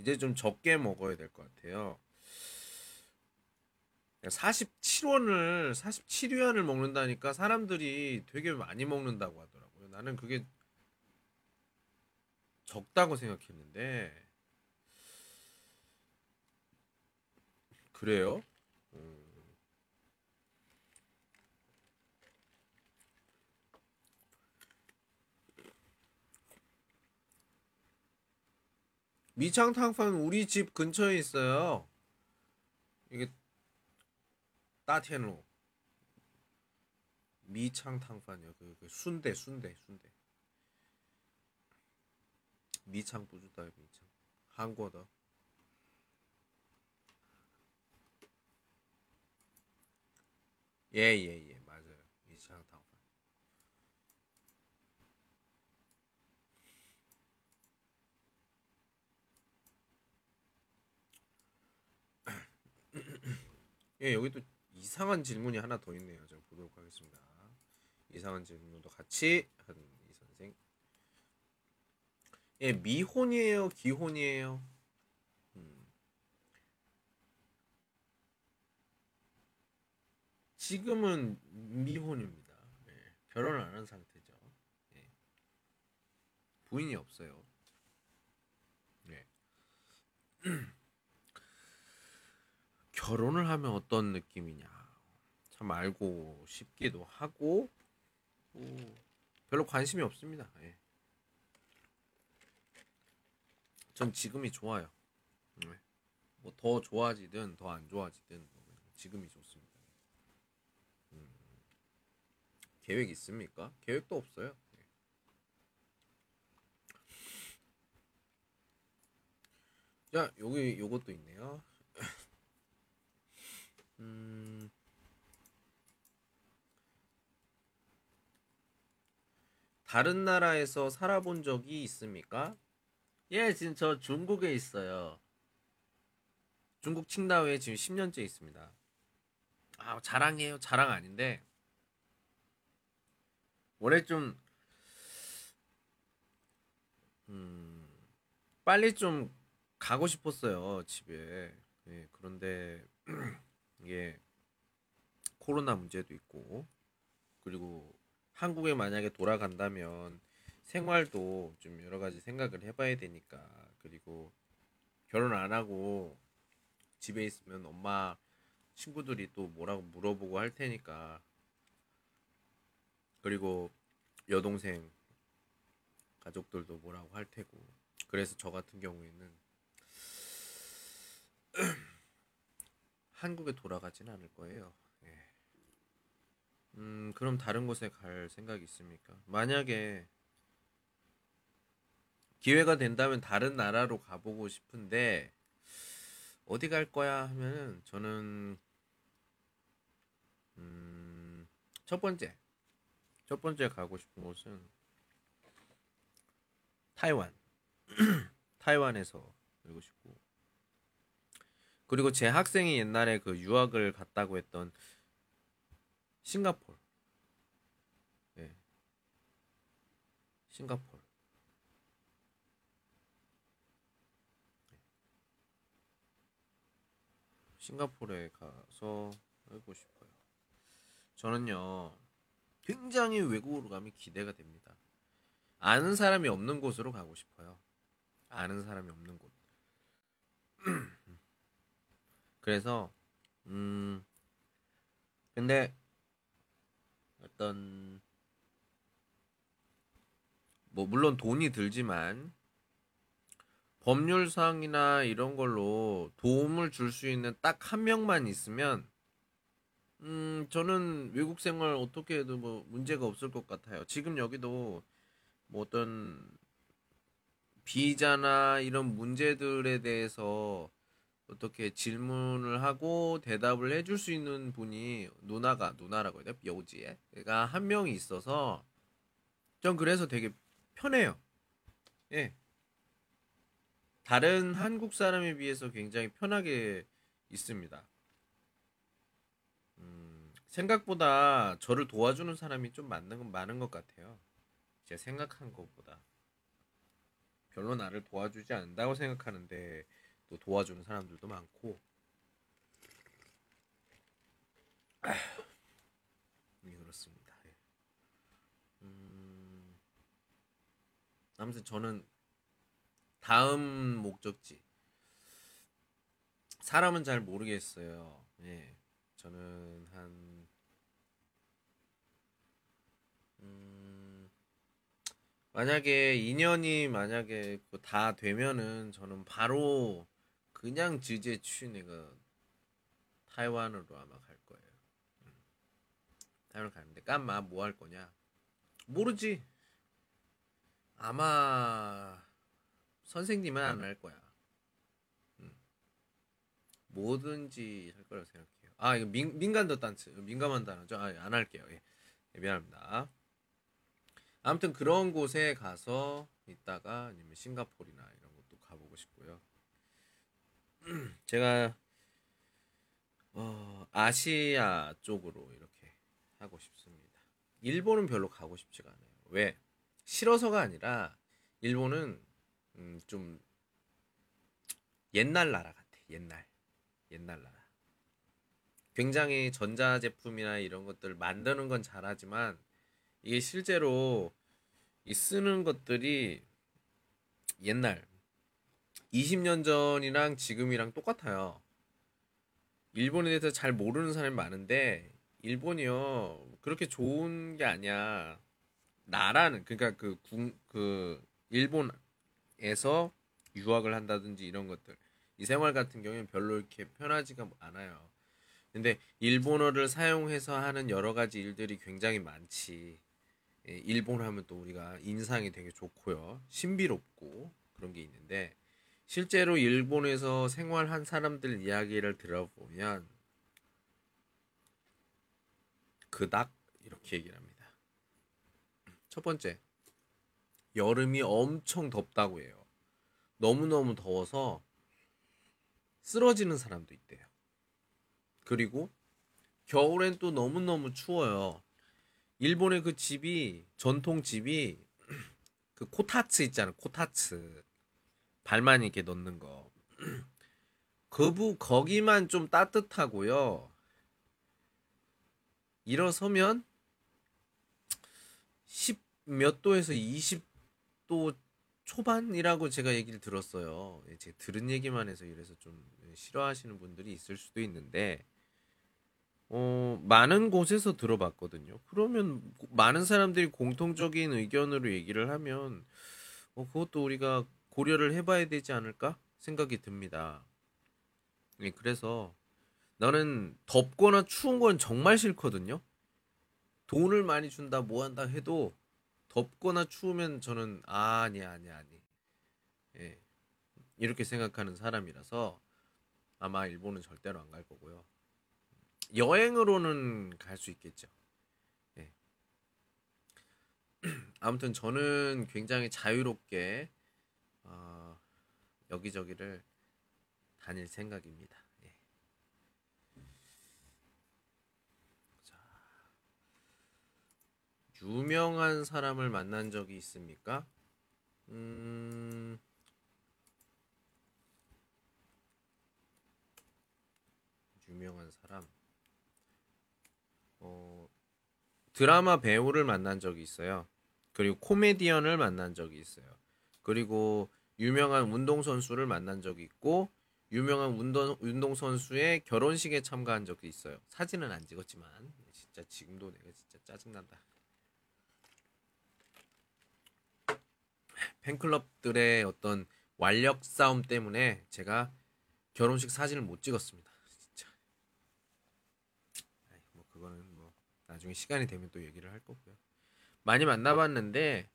이제 좀 적게 먹어야 될 것 같아요. 47원을 47위안을 먹는다니까 사람들이 되게 많이 먹는다고 하더라고요. 나는 그게 적다고 생각했는데 그래요? 음. 미창탕판 우리 집 근처에 있어요. 이게 따텐로 미창탕판이요. 그, 그 순대 순대 순대. 미창 부주다 미창 한국어 예예예 예, 맞아요 미창탕판 예 여기 또 이상한 질문이 하나 더 있네요. 제가 보도록 하겠습니다. 이상한 질문도 같이 하는 이 선생. 예 미혼이에요? 기혼이에요? 음. 지금은 미혼입니다. 예, 결혼을 안 한 상태죠. 예. 부인이 없어요. 예. 결혼을 하면 어떤 느낌이냐 참 알고 싶기도 하고 뭐 별로 관심이 없습니다. 예. 전 지금이 좋아요. 네. 뭐더 좋아지든 더 안 좋아지든 뭐 지금이 좋습니다. 음. 계획 있습니까? 계획도 없어요. 예. 자 여기 요것도 있네요. 음. 다른 나라에서 살아본 적이 있습니까? 예, 지금 저 중국에 있어요. 중국 칭다오에 지금 10년째 있습니다. 아, 자랑이에요. 자랑 아닌데. 원래 좀, 음, 빨리 좀 가고 싶었어요. 집에. 예, 그런데, 이게, 코로나 문제도 있고, 그리고 한국에 만약에 돌아간다면 생활도 좀 여러 가지 생각을 해봐야 되니까 그리고 결혼 안 하고 집에 있으면 엄마 친구들이 또 뭐라고 물어보고 할 테니까. 그리고 여동생 가족들도 뭐라고 할 테고. 그래서 저 같은 경우에는 한국에 돌아가진 않을 거예요. 음, 그럼 다른 곳에 갈 생각이 있습니까? 만약에 기회가 된다면 다른 나라로 가보고 싶은데 어디 갈 거야 하면은 저는 음, 첫 번째 첫 번째 가고 싶은 곳은 타이완 타이완에서 살고 싶고 그리고 제 학생이 옛날에 그 유학을 갔다고 했던 싱가폴. 네. 싱가폴. 네. 싱가폴에 가서 살고 싶어요. 저는요, 굉장히 외국으로 가면 기대가 됩니다. 아는 사람이 없는 곳으로 가고 싶어요. 아는 사람이 없는 곳. 그래서, 음, 근데 어떤 뭐 물론 돈이 들지만 법률상이나 이런 걸로 도움을 줄 수 있는 딱 한 명만 있으면 음 저는 외국 생활 어떻게 해도 뭐 문제가 없을 것 같아요. 지금 여기도 뭐 어떤 비자나 이런 문제들에 대해서 어떻게 질문을 하고 대답을 해줄 수 있는 분이 누나가 누나라고 해야 돼 여우지에가 한 명이 있어서 전 그래서 되게 편해요. 예. 다른 한국 사람에 비해서 굉장히 편하게 있습니다. 음, 생각보다 저를 도와주는 사람이 좀 많은, 많은 것 같아요. 제가 생각한 것보다. 별로 나를 도와주지 않는다고 생각하는데 또 도와주는 사람들도 많고 네, 그렇습니다. 예. 음, 아무튼 저는 다음 목적지 사람은 잘 모르겠어요. 예, 저는 한 음, 만약에 인연이 만약에 그다 되면은 저는 바로 그냥 지제 취내가 타이완으로 아마 갈 거예요. 음. 타이완 가는데 깐마 뭐 할 거냐? 모르지. 아마 선생님은 안 할 거야. 음. 뭐든지 할 거라고 생각해요. 아 이거 민, 민간도 단츠 민감한 단어죠. 아, 예, 안 할게요. 예. 예. 미안합니다. 아무튼 그런 곳에 가서 있다가 아니면 싱가포르나 이런 것도 가보고 싶고요. 제가 어, 아시아 쪽으로 이렇게 하고 싶습니다. 일본은 별로 가고 싶지가 않아요. 왜? 싫어서가 아니라 일본은 음, 좀 옛날 나라 같아. 옛날 옛날 나라. 굉장히 전자 제품이나 이런 것들 만드는 건 잘하지만 이게 실제로 이 쓰는 것들이 옛날 20년 전이랑 지금이랑 똑같아요. 일본에 대해서 잘 모르는 사람이 많은데 일본이요 그렇게 좋은 게 아니야. 나라는 그러니까 그, 국, 그 일본에서 유학을 한다든지 이런 것들 이 생활 같은 경우에는 별로 이렇게 편하지가 않아요. 근데 일본어를 사용해서 하는 여러 가지 일들이 굉장히 많지. 예, 일본 하면 또 우리가 인상이 되게 좋고요. 신비롭고 그런 게 있는데 실제로 일본에서 생활한 사람들 이야기를 들어보면 그닥 이렇게 얘기를 합니다. 첫 번째, 여름이 엄청 덥다고 해요. 너무너무 더워서 쓰러지는 사람도 있대요. 그리고 겨울엔 또 너무너무 추워요. 일본의 그 집이 전통 집이 그 코타츠 있잖아. 코타츠. 발만 이렇게 넣는 거. 그부 거기만 좀 따뜻하고요. 일어서면 10 몇 도에서 20도 초반이라고 제가 얘기를 들었어요. 예, 제가 들은 얘기만 해서 이래서 좀 싫어하시는 분들이 있을 수도 있는데 어, 많은 곳에서 들어봤거든요. 그러면 많은 사람들이 공통적인 의견으로 얘기를 하면 어, 그것도 우리가 고려를 해봐야 되지 않을까 생각이 듭니다. 예, 그래서 나는 덥거나 추운 건 정말 싫거든요. 돈을 많이 준다 뭐 한다 해도 덥거나 추우면 저는 아, 아니야 아니야 아니 예, 이렇게 생각하는 사람이라서 아마 일본은 절대로 안 갈 거고요. 여행으로는 갈 수 있겠죠. 예. 아무튼 저는 굉장히 자유롭게 어, 여기저기를 다닐 생각입니다. 예. 자, 유명한 사람을 만난 적이 있습니까? 음, 유명한 사람. 어, 드라마 배우를 만난 적이 있어요. 그리고 코미디언을 만난 적이 있어요. 그리고 유명한 운동선수를 만난 적이 있고, 유명한 운동, 운동선수의 결혼식에 참가한 적도 있어요. 사진은 안 찍었지만, 진짜 지금도 내가 진짜 짜증난다. 팬클럽들의 어떤 완력 싸움 때문에 제가 결혼식 사진을 못 찍었습니다. 진짜. 뭐 그거는 뭐 나중에 시간이 되면 또 얘기를 할 거고요. 많이 만나봤는데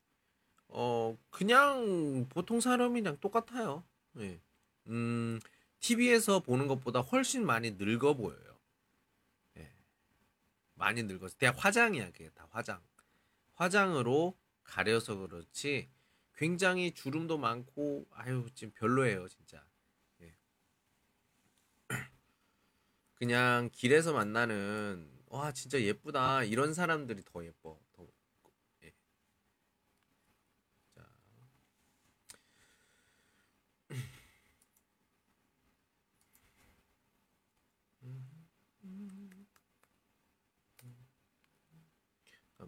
어 그냥 보통 사람이랑 똑같아요. 예. 음 TV에서 보는 것보다 훨씬 많이 늙어 보여요. 예. 많이 늙어서 그냥 화장이야 그게 다 화장. 화장으로 가려서 그렇지 굉장히 주름도 많고 아유 지금 별로예요 진짜. 예. 그냥 길에서 만나는 와 진짜 예쁘다 이런 사람들이 더 예뻐.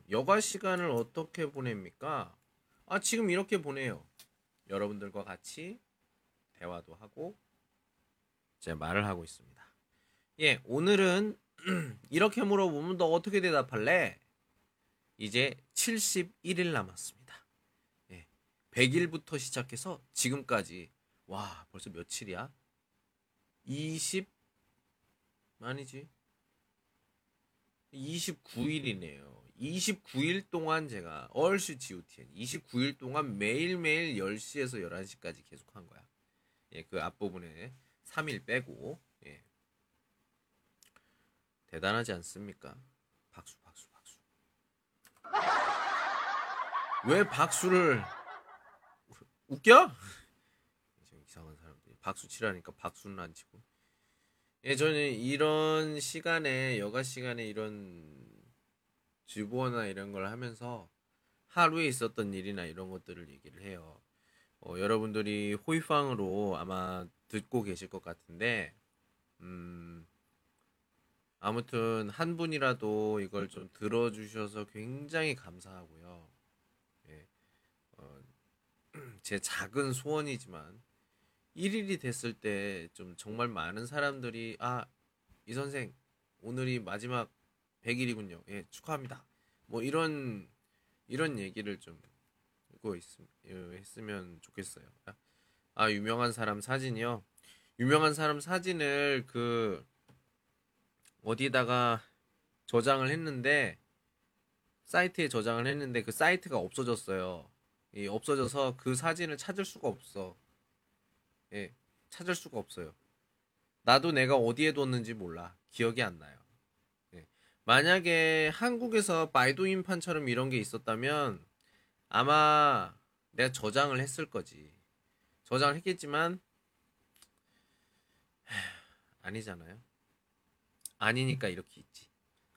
여가 시간을 어떻게 보냅니까? 아, 지금 이렇게 보내요. 여러분들과 같이 대화도 하고 제 말을 하고 있습니다. 예, 오늘은 이렇게 물어보면 너 어떻게 대답할래? 이제 71일 남았습니다. 예, 100일부터 시작해서 지금까지 와 벌써 며칠이야? 20 아니지 29일이네요. 29일 동안 제가 얼슈 GOTN 29일 동안 매일매일 10시에서 11시까지 계속 한 거야. 예, 그 앞부분에 3일 빼고 예. 대단하지 않습니까? 박수 박수 박수. 왜 박수를 웃겨? 좀 이상한 사람들이 박수 치라니까 박수는 안 치고. 예, 저는 이런 시간에 여가 시간에 이런 주보나 이런 걸 하면서 하루에 있었던 일이나 이런 것들을 얘기를 해요. 어, 여러분들이 호이팡으로 아마 듣고 계실 것 같은데, 음, 아무튼 한 분이라도 이걸 좀 들어주셔서 굉장히 감사하고요. 예, 어, 제 작은 소원이지만 1일이 됐을 때 좀 정말 많은 사람들이 아, 이 선생 오늘이 마지막 100일이군요. 예, 축하합니다. 뭐 이런 이런 얘기를 좀 읽고 있, 했으면 좋겠어요. 아, 유명한 사람 사진이요. 유명한 사람 사진을 그 어디다가 저장을 했는데 사이트에 저장을 했는데 그 사이트가 없어졌어요. 예, 없어져서 그 사진을 찾을 수가 없어. 예, 찾을 수가 없어요. 나도 내가 어디에 뒀는지 몰라. 기억이 안 나요. 예. 만약에 한국에서 바이두 인판처럼 이런 게 있었다면 아마 내가 저장을 했을 거지. 저장을 했겠지만 아니잖아요. 아니니까 이렇게 있지.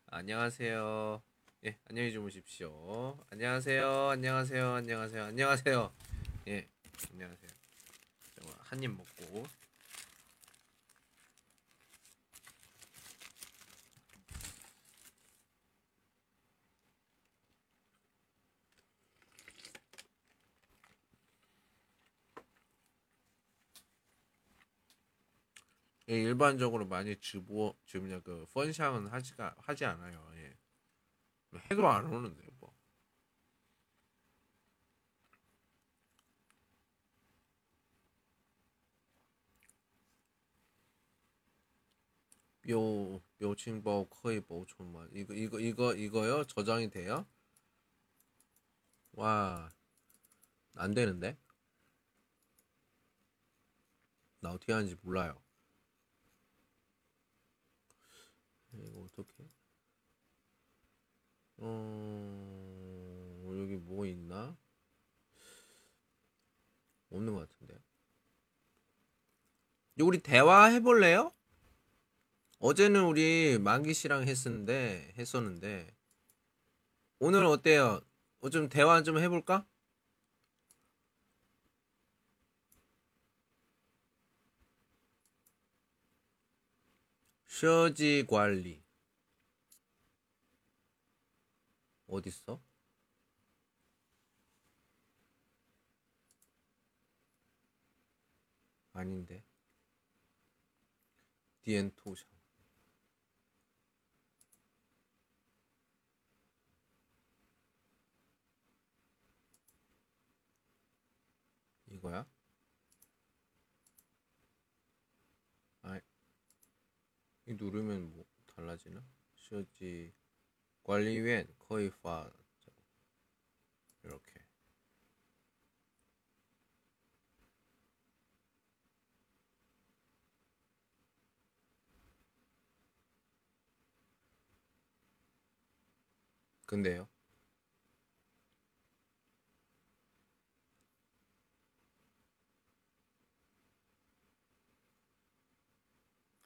안녕하세요. 예, 안녕히 주무십시오. 안녕하세요. 안녕하세요. 안녕하세요. 안녕하세요. 예, 안녕하세요. 한 입 먹고 예, 일반적으로 많이 주보 주면 그 펀샹은 하지가 하지 않아요. 예. 해도 안 오는데 뭐. 묘 묘칭보 거의 보존만 이거 이거 이거 이거요 저장이 돼요? 와 안 되는데 나 어떻게 하는지 몰라요. 이거 어떻게? 어 여기 뭐 있나? 없는 것 같은데. 우리 대화 해볼래요? 어제는 우리 만기 씨랑 했었는데 했었는데 오늘은 어때요? 어, 좀 대화 좀 해볼까? 셔지 관리 어딨어? 아닌데 디엔토션 이거야? 이 누르면 뭐 달라지나? 쇼지 관리위원 거의 파 이렇게 근데요?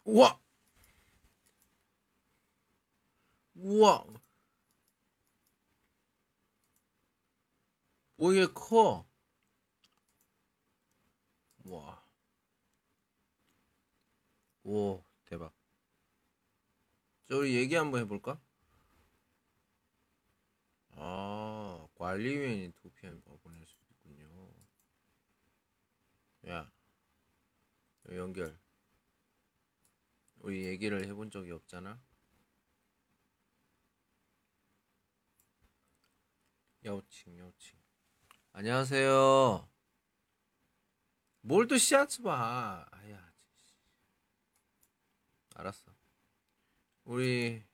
우와! 우와! 오, 이게 커. 와. 오, 대박. 저 우리 얘기 한번 해볼까? 아, 관리위원이 도피한 거 보낼 수 있군요. 야, 연결. 우리 얘기를 해본 적이 없잖아. 여칭 여칭 안녕하세요. 뭘 또 씨앗 봐. 아야. 알았어. 우리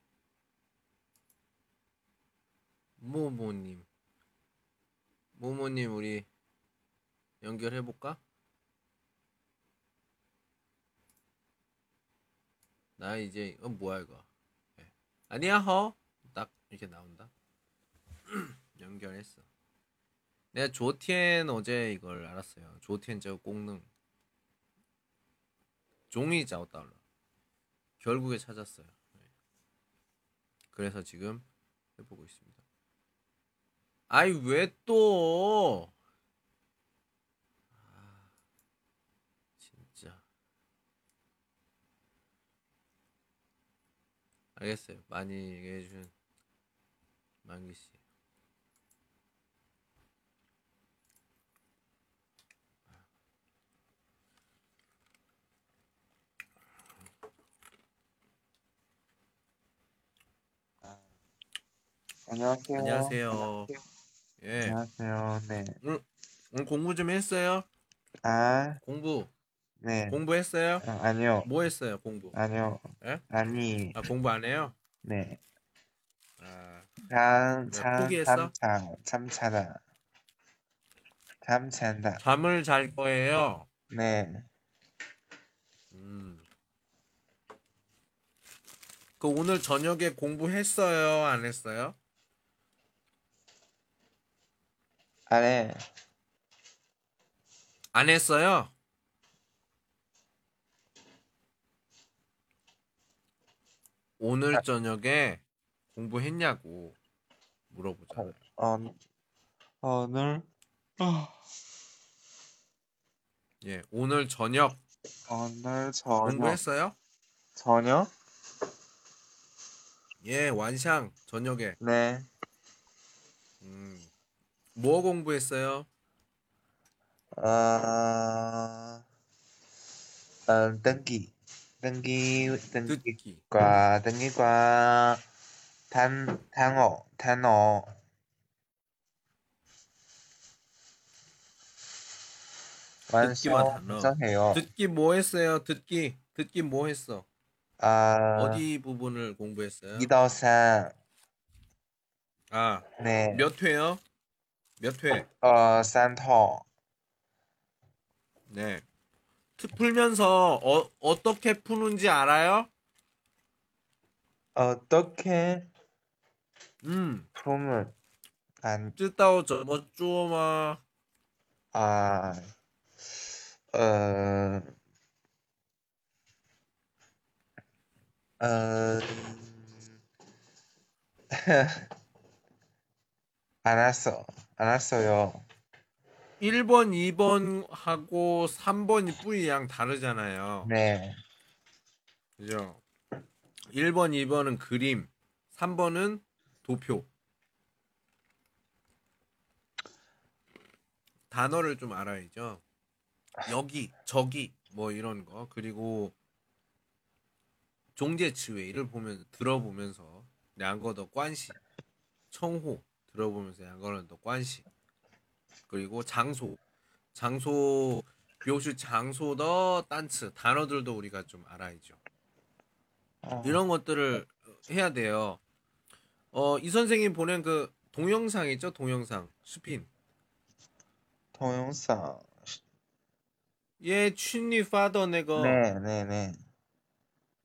모모님. 모모님 우리 연결해 볼까? 나 이제 어 뭐야 이거? 네. 아니야 허. 딱 이렇게 나온다. 연결했어. 내가 조티엔 어제 이걸 알았어요. 조티엔 저功能 종이 자오달러 결국에 찾았어요. 네. 그래서 지금 해보고 있습니다. 아이 왜 또? 아, 진짜. 알겠어요. 많이 얘기해 주신 만기 씨. 안녕하세요. 안녕하세요. 예. 안녕하세요. 네. 오늘 공부 좀 했어요? 아, 공부. 네. 공부했어요? 아, 아니요. 뭐 했어요, 공부? 아니요. 예? 아니, 아, 공부 안 해요? 네. 아, 참, 네, 참, 포기했어? 참, 참, 참차다. 참 찬다. 잠을 잘 거예요. 네. 음. 그 오늘 저녁에 공부했어요? 안 했어요? 아래, 안 했어요? 오늘 아. 저녁에 공부했냐고 물어보잖아요. 어, 오늘, 어, 예, 오늘 저녁 오늘 저녁, 공부했어요? 저녁? 예, 완샹 저녁에. 네. 음. 뭐 공부했어요? 어, 어, 등기. 등기, 등기과. 등기과, 단, 단어, 단어. 듣기와 완성, 단어. 완성해요. 듣기 뭐 했어요? 듣기. 듣기 뭐 했어? 아, 어디 부분을 공부했어요? 2더 3, 아, 네. 몇 회요? 몇 회? 어, 산터. 네. 트 풀면서 어, 어떻게 푸는지 알아요? 어떻게 음. 품을 안 뜻다오 저뭐 쪼마 아, 어, 어, 안았어. 알았어요. 1번, 2번 하고 3번이 뿌리양 다르잖아요. 네, 그죠? 1번, 2번은 그림, 3번은 도표. 단어를 좀 알아야죠. 여기, 저기, 뭐 이런 거. 그리고 종제치웨이를 보면 들어보면서 양거더 관시, 청호 들어보면서 양거는 더 관시. 그리고 장소, 장소 묘시 장소더 단츠 단어들도 우리가 좀 알아야죠. 어, 이런 것들을 해야 돼요. 어, 이 선생님 보낸 그 동영상 있죠? 동영상 스핀. 동영상. 예, 춘리 파더 내거 네, 네, 네.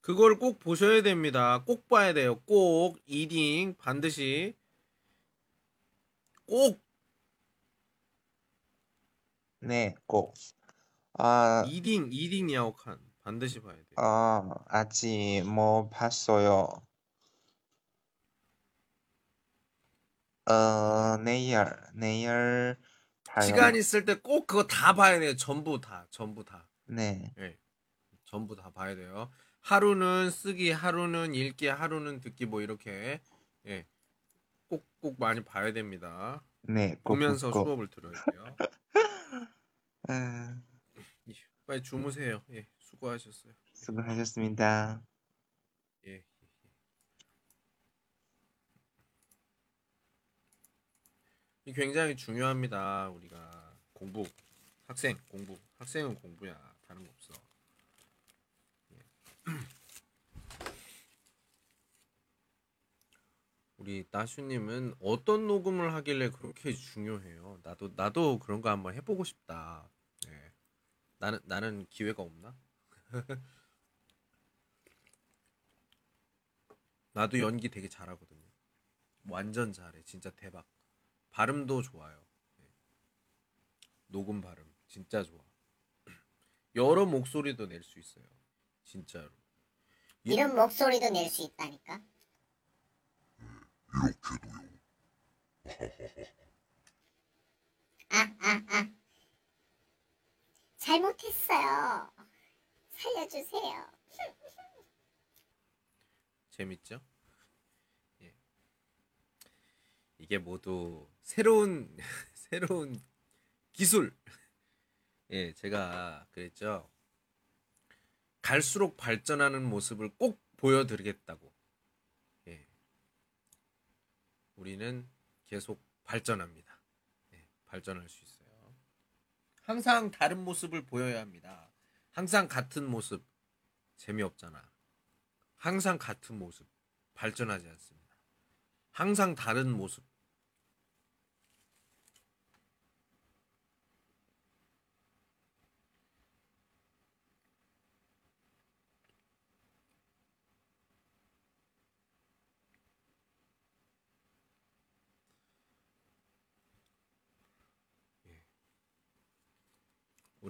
그걸 꼭 보셔야 됩니다. 꼭 봐야 돼요. 꼭 이딩 반드시 꼭 네, 꼭. 아, 이딩 이딩 야오칸 반드시 봐야 돼요. 아, 아직 못 봤어요. 어, 내일, 내일 봐요. 시간 있을 때 꼭 그거 다 봐야 돼요. 전부 다, 전부 다, 네, 전부 다 봐야 돼요. 하루는 쓰기, 하루는 읽기, 하루는 듣기 뭐 이렇게 예, 꼭꼭 많이 봐야 됩니다. 네, 꼭, 보면서 꼭, 꼭. 수업을 들어야 돼요. 아, 예, 빨리 주무세요. 예, 수고하셨어요. 수고하셨습니다. 예. 이 굉장히 중요합니다. 우리가 공부, 학생 공부, 학생은 공부야. 다른 거 없어. 예. 우리 나슈님은 어떤 녹음을 하길래 그렇게 중요해요? 나도 나도 그런 거 한번 해보고 싶다. 예. 나는 나는 기회가 없나? 나도 연기 되게 잘하거든요. 완전 잘해. 진짜 대박. 발음도 좋아요. 예. 녹음 발음 진짜 좋아. 여러 목소리도 낼 수 있어요. 진짜로. 이- 이런 목소리도 낼 수 있다니까. 아, 아, 아. 잘못했어요. 살려주세요. 재밌죠? 예. 이게 모두 새로운 새로운 기술. 예, 제가 그랬죠. 갈수록 발전하는 모습을 꼭 보여드리겠다고. 예. 우리는 계속 발전합니다. 예, 발전할 수 있어요. 항상 다른 모습을 보여야 합니다. 항상 같은 모습 재미없잖아. 항상 같은 모습 발전하지 않습니다. 항상 다른 모습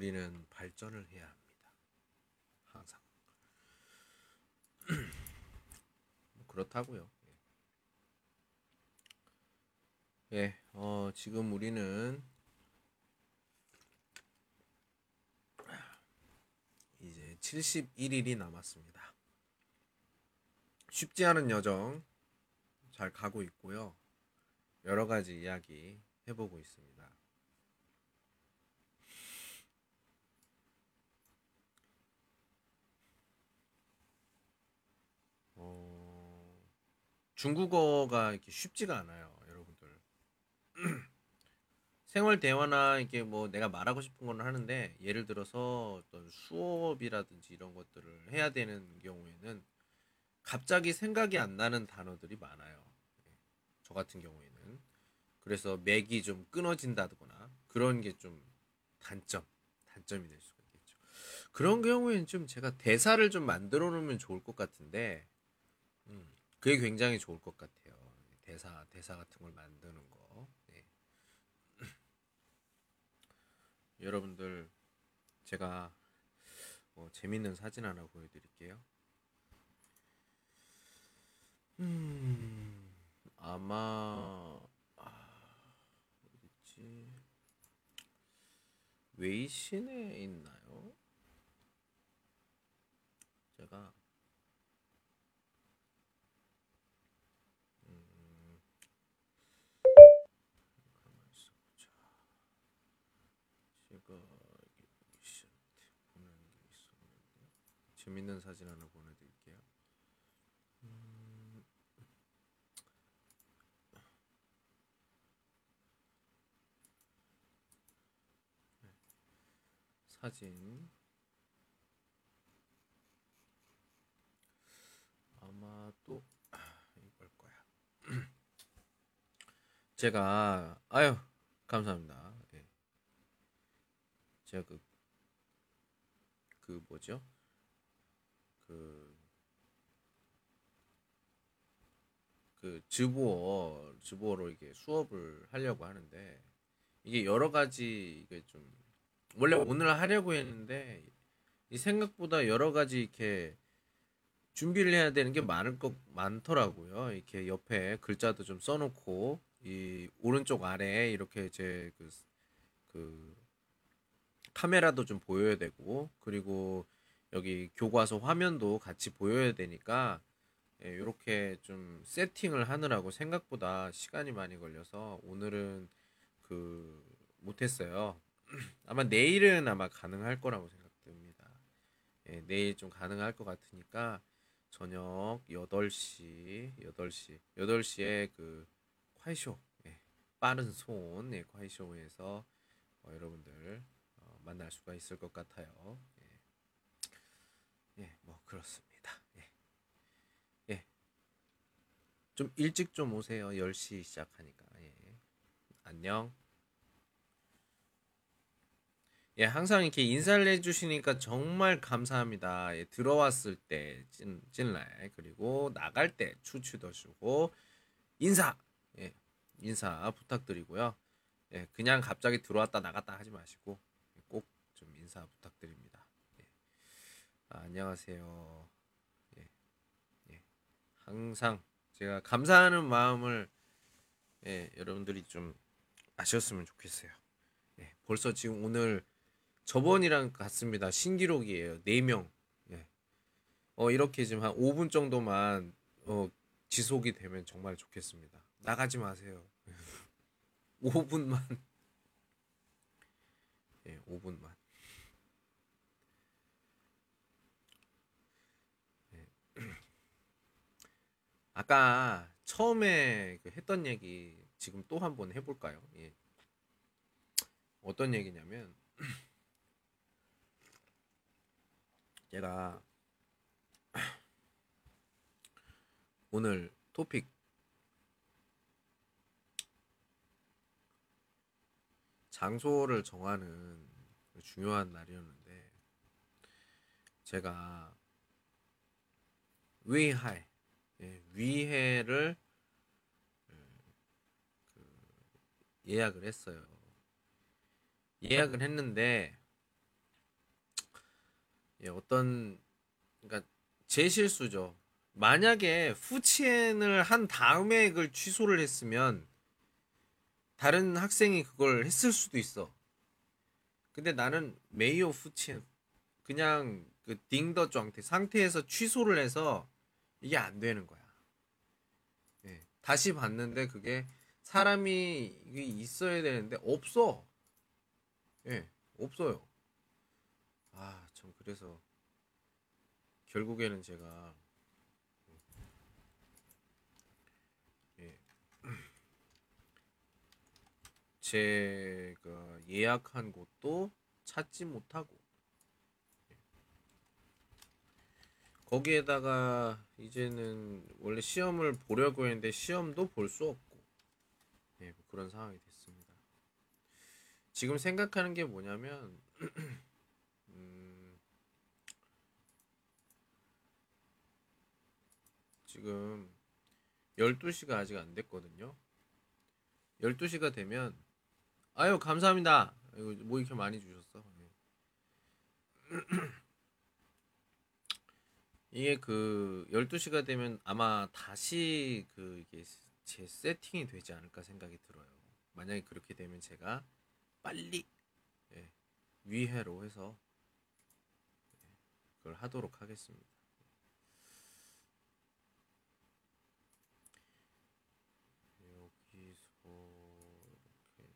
우리는 발전을 해야 합니다. 항상. 뭐 그렇다고요. 예, 예, 어, 지금 우리는 이제 71일이 남았습니다. 쉽지 않은 여정 잘 가고 있고요. 여러 가지 이야기 해보고 있습니다. 중국어가 이렇게 쉽지가 않아요, 여러분들. 생활 대화나 이렇게 뭐 내가 말하고 싶은 거는 하는데 예를 들어서 어떤 수업이라든지 이런 것들을 해야 되는 경우에는 갑자기 생각이 안 나는 단어들이 많아요. 예, 저 같은 경우에는 그래서 맥이 좀 끊어진다거나 그런 게 좀 단점, 단점이 될 수가 있겠죠. 그런 경우에는 좀 제가 대사를 좀 만들어 놓으면 좋을 것 같은데 음, 그게 굉장히 좋을 것 같아요. 대사 대사 같은 걸 만드는 거. 네. 여러분들 제가 어, 재밌는 사진 하나 보여드릴게요. 음, 아마 아, 어딨지? 웨이신에 있나요? 제가 재밌는 사진 하나 보내드릴게요. 음, 사진 아마 또 이걸 거야. 제가 아유 감사합니다. 예. 제가 그, 그 뭐죠? 그, 그 즈보어, 즈보어로 이게 수업을 하려고 하는데 이게 여러 가지 이게 좀 원래 오늘 하려고 했는데 이 생각보다 여러 가지 이렇게 준비를 해야 되는 게 많을 것 많더라고요. 이렇게 옆에 글자도 좀 써놓고 이 오른쪽 아래에 이렇게 제 그 그 카메라도 좀 보여야 되고 그리고 여기 교과서 화면도 같이 보여야 되니까 이렇게 좀 세팅을 하느라고 생각보다 시간이 많이 걸려서 오늘은 그 못했어요. 아마 내일은 아마 가능할 거라고 생각됩니다. 예, 내일 좀 가능할 것 같으니까 저녁 8시, 8시, 8시에 그 콰이쇼 예, 빠른 손 예, 콰이쇼에서 어, 여러분들 어, 만날 수가 있을 것 같아요. 예, 예, 뭐 그렇습니다. 예, 예, 좀 일찍 좀 오세요. 10시 시작하니까. 예, 안녕. 예, 항상 이렇게 인사를 해주시니까 정말 감사합니다. 예, 들어왔을 때 찐, 찐라이 그리고 나갈 때 추추더시고 인사 예, 인사 부탁드리고요. 예, 그냥 갑자기 들어왔다 나갔다 하지 마시고 꼭 좀 인사 부탁드립니다. 안녕하세요. 예, 예, 항상 제가 감사하는 마음을 예, 여러분들이 좀 아셨으면 좋겠어요. 예, 벌써 지금 오늘 저번이랑 같습니다. 신기록이에요. 4명. 예. 어, 이렇게 지금 한 5분 정도만 어, 지속이 되면 정말 좋겠습니다. 나가지 마세요. 5분만. 예, 5분만. 예. 아까 처음에 그 했던 얘기 지금 또 한번 해볼까요? 예. 어떤 얘기냐면 제가 오늘 토픽 장소를 정하는 중요한 날이었는데 제가 예, 위해를 그 예약을 했어요. 예약을 했는데 예, 어떤 그러니까 제 실수죠. 만약에 후치엔을 한 다음에 그걸 취소를 했으면 다른 학생이 그걸 했을 수도 있어. 근데 나는 메이오 후치엔 그냥 그 딩더状태 상태에서 취소를 해서 이게 안 되는 거야. 예, 다시 봤는데 그게 사람이 있어야 되는데 없어. 예, 없어요. 아, 참 그래서 결국에는 제가 예, 제가 예약한 곳도 찾지 못하고 거기에다가 이제는 원래 시험을 보려고 했는데 시험도 볼 수 없고 예, 뭐 그런 상황이 됐습니다. 지금 생각하는 게 뭐냐면 음, 지금 12시가 아직 안 됐거든요. 12시가 되면 아유 감사합니다. 이거 뭐 이렇게 많이 주셨어? 네. 이게 그 12시가 되면 아마 다시 그 이게 제 세팅이 되지 않을까 생각이 들어요. 만약에 그렇게 되면 제가 빨리 예, 위해로 해서 예, 그걸 하도록 하겠습니다. 여기서 이렇게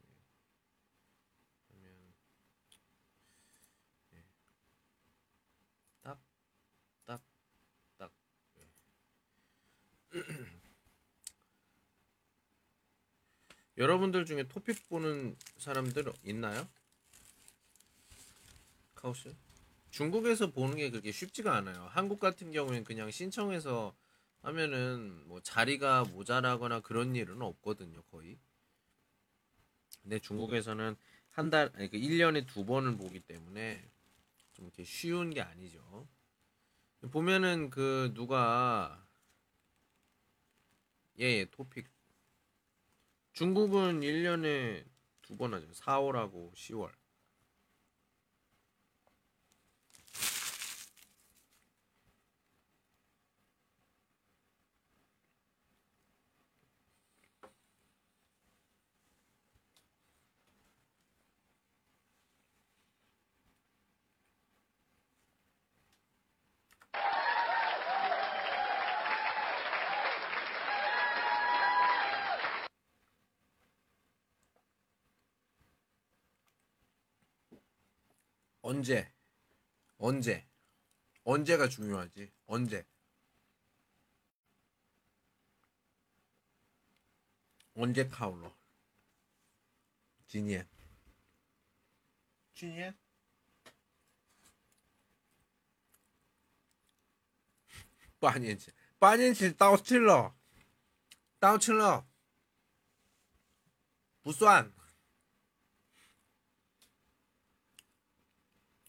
하면 예, 딱, 딱, 딱. 예. 여러분들 중에 토픽 보는 사람들 있나요? 카오스? 중국에서 보는 게 그렇게 쉽지가 않아요. 한국 같은 경우에는 그냥 신청해서 하면은 뭐 자리가 모자라거나 그런 일은 없거든요, 거의. 근데 중국에서는 한 달, 아니 그 1년에 두 번을 보기 때문에 좀 이렇게 쉬운 게 아니죠. 보면은 그 누가 예, 예 토픽 중국은 1년에 두 번 하죠. 4월하고 10월. 언제? 언제? 언제가 중요하지? 언제? 언제 카울러? 지니에 지니에 빠니엔치. 빠니엔치 다우칠러. 다우칠러. 不算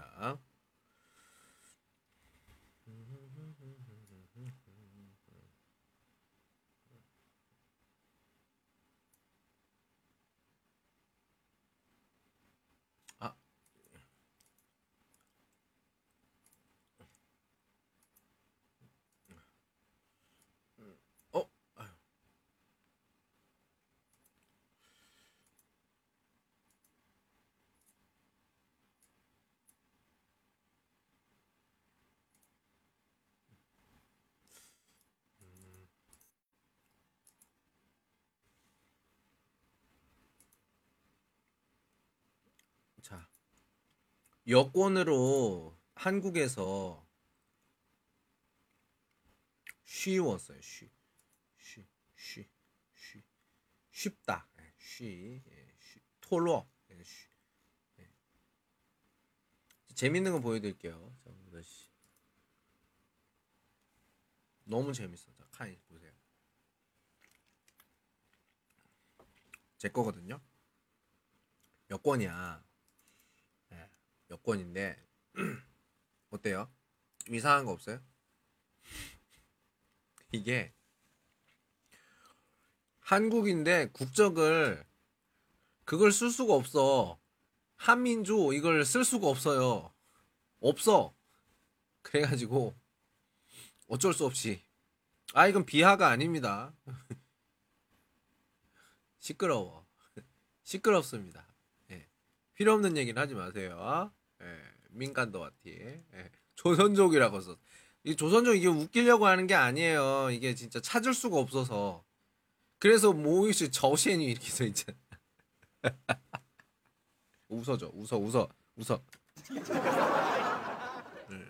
예. 자 아. 어? 아유. 자, 여권으로 한국에서 쉬웠어요. 쉬, 쉬, 쉬, 쉬, 쉽다. 예, 쉬, 예, 쉬, 토로. 예, 쉬. 예. 재밌는 거 보여드릴게요. 자. 너무 재밌어. 자, 카이 보세요. 제 거거든요. 여권이야. 예, 여권인데 어때요? 이상한 거 없어요? 이게 한국인데 국적을 그걸 쓸 수가 없어. 한민주 이걸 쓸 수가 없어요. 없어. 그래가지고 어쩔 수 없이 아 이건 비하가 아닙니다. 시끄러워. 시끄럽습니다. 예. 필요 없는 얘기는 하지 마세요. 예. 민간도 와티. 예. 조선족이라고 써. 이 조선족 이게 웃기려고 하는 게 아니에요. 이게 진짜 찾을 수가 없어서. 그래서 모이시 저시엔이 이렇게 써 있잖아. 웃어줘. 웃어. 웃어. 웃어. 예.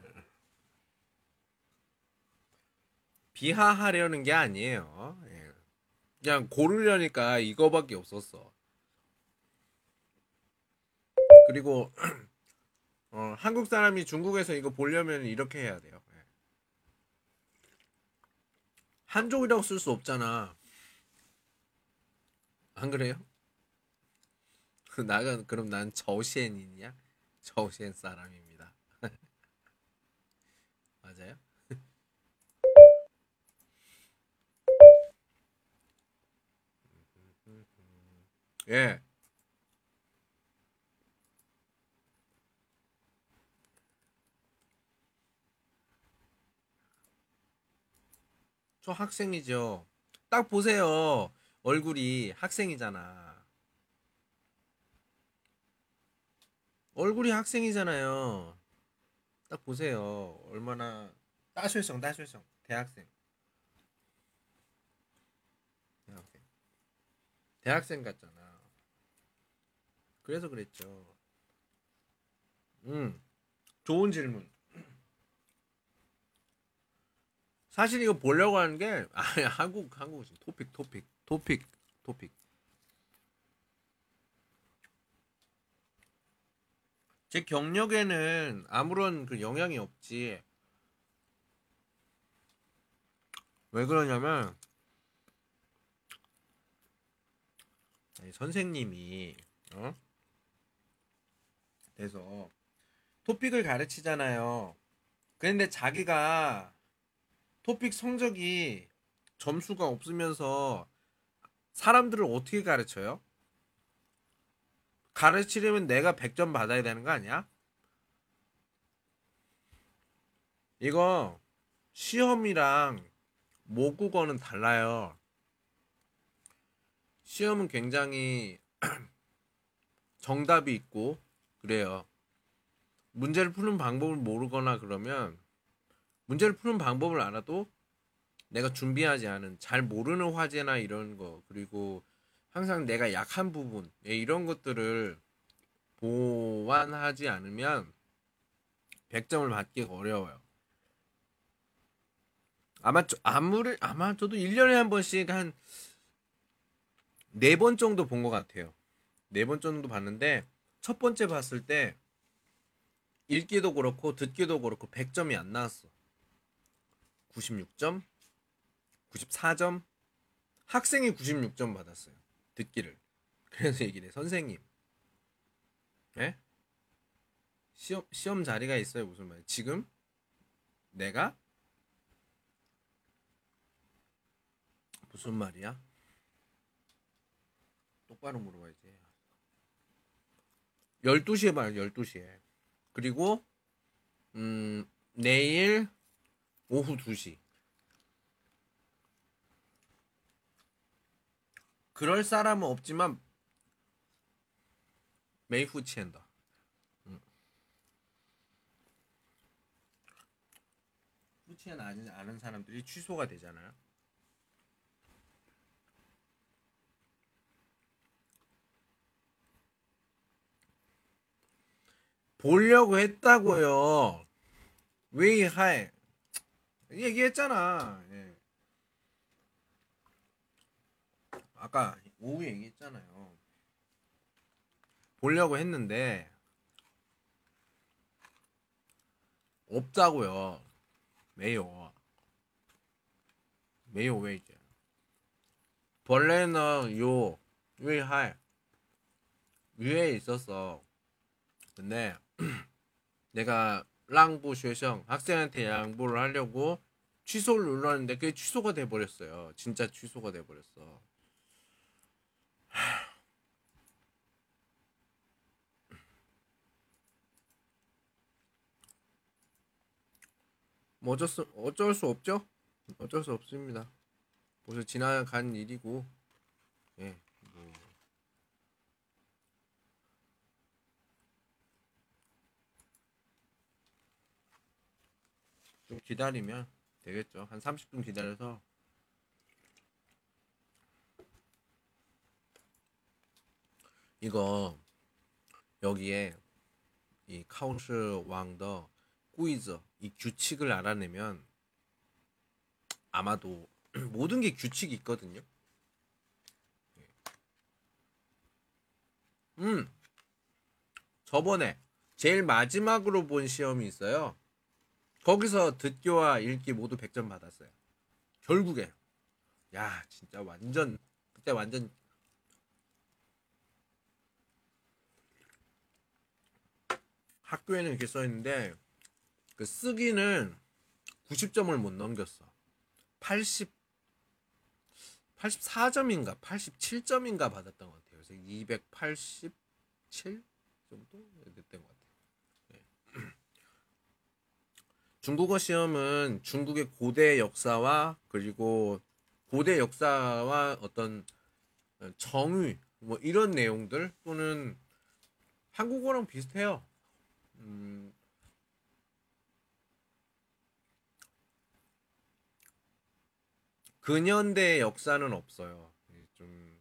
비하하려는 게 아니에요. 예. 그냥 고르려니까 이거밖에 없었어. 그리고 어, 한국 사람이 중국에서 이거 보려면 이렇게 해야 돼요. 예. 한족이라고 쓸 수 없잖아. 안 그래요? 나가 그럼 난 저시엔이냐? 저시엔 사람입니다. 맞아요? 예. 저 학생이죠. 딱 보세요. 얼굴이 학생이잖아. 얼굴이 학생이잖아요. 딱 보세요. 얼마나 따쇼성 따쇼성 대학생. 대학생. 대학생 같잖아. 그래서 그랬죠. 음. 좋은 질문. 사실 이거 보려고 하는 게 아니 한국 한국 토픽 토픽 토픽 토픽. 제 경력에는 아무런 그 영향이 없지. 왜 그러냐면 아니, 선생님이 어? 그래서 토픽을 가르치잖아요. 그런데 자기가 토픽 성적이 점수가 없으면서 사람들을 어떻게 가르쳐요? 가르치려면 내가 100점 받아야 되는 거 아니야? 이거 시험이랑 모국어는 달라요. 시험은 굉장히 정답이 있고 그래요. 문제를 푸는 방법을 모르거나 그러면 문제를 푸는 방법을 알아도 내가 준비하지 않은 잘 모르는 화제나 이런 거 그리고 항상 내가 약한 부분 예, 이런 것들을 보완하지 않으면 100점을 받기가 어려워요. 아마 저- 아무리 아마 저도 1년에 한 번씩 한 네 번 정도 본 것 같아요. 네 번 정도 봤는데 첫 번째 봤을 때 읽기도 그렇고 듣기도 그렇고 100점이 안 나왔어. 96점, 94점, 학생이 96점 받았어요. 듣기를. 그래서 얘기를 해. 선생님. 예? 시험 시험 자리가 있어요. 무슨 말이야? 지금 내가 무슨 말이야? 똑바로 물어봐야지. 12시에 봐요. 12시에. 그리고 음, 내일 오후 2시. 그럴 사람은 없지만 메이후 치엔다. 음. 후치엔 아는, 아는 사람들이 취소가 되잖아요. 보려고 했다고요. 왜 하이 얘기했잖아. 예. 아까 오후 얘기했잖아요. 보려고 했는데 없다고요. 매요. 매요 왜 이제? 벌레는 요 위하이 위에 있었어. 근데 내가 랑부学生 학생한테 양보를 하려고 취소를 눌렀는데 그게 취소가 돼 버렸어요. 진짜 취소가 돼 버렸어. 뭐 어쩔 수 어쩔 수 없죠. 어쩔 수 없습니다. 벌써 지나간 일이고, 예, 뭐 좀 기다리면 되겠죠. 한 30분 기다려서 이거 여기에 이 카운스 왕더 꾸이저 이 규칙을 알아내면 아마도 모든 게 규칙이 있거든요. 음 저번에 제일 마지막으로 본 시험이 있어요. 거기서 듣기와 읽기 모두 100점 받았어요. 결국에 야 진짜 완전 그때 완전 학교에는 이렇게 써 있는데 그 쓰기는 90점을 못 넘겼어. 80 84점인가 87점인가 받았던 것 같아요. 그래서 287 정도 됐던 것 같아요. 네. 중국어 시험은 중국의 고대 역사와 그리고 고대 역사와 어떤 정의 뭐 이런 내용들 또는 한국어랑 비슷해요. 음, 근현대 역사는 없어요. 좀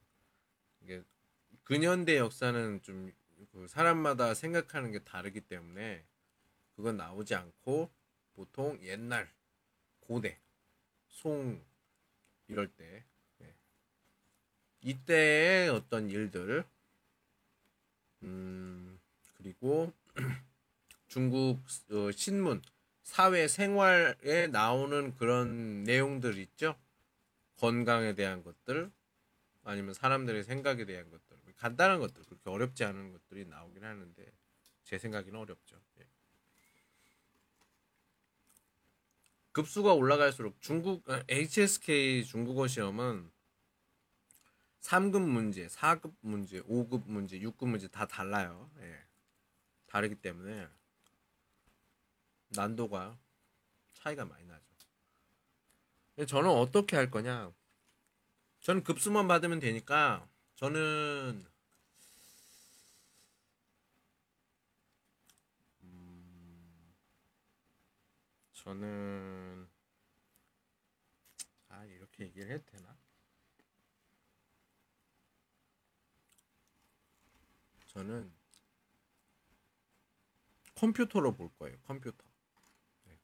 이게 근현대 역사는 좀그 사람마다 생각하는 게 다르기 때문에 그건 나오지 않고 보통 옛날 고대 송 이럴 때 네. 이때의 어떤 일들 음 그리고 중국 어, 신문 사회 생활에 나오는 그런 내용들 있죠 건강에 대한 것들 아니면 사람들의 생각에 대한 것들 간단한 것들 그렇게 어렵지 않은 것들이 나오긴 하는데 제 생각에는 어렵죠. 예. 급수가 올라갈수록 중국 아, HSK 중국어 시험은 3급 문제, 4급 문제, 5급 문제, 6급 문제 다 달라요. 예. 다르기 때문에 난도가 차이가 많이 나죠. 저는 어떻게 할 거냐? 저는 급수만 받으면 되니까 저는 저는 아 이렇게 얘기를 해도 되나? 저는 컴퓨터로 볼 거예요. 컴퓨터. 네.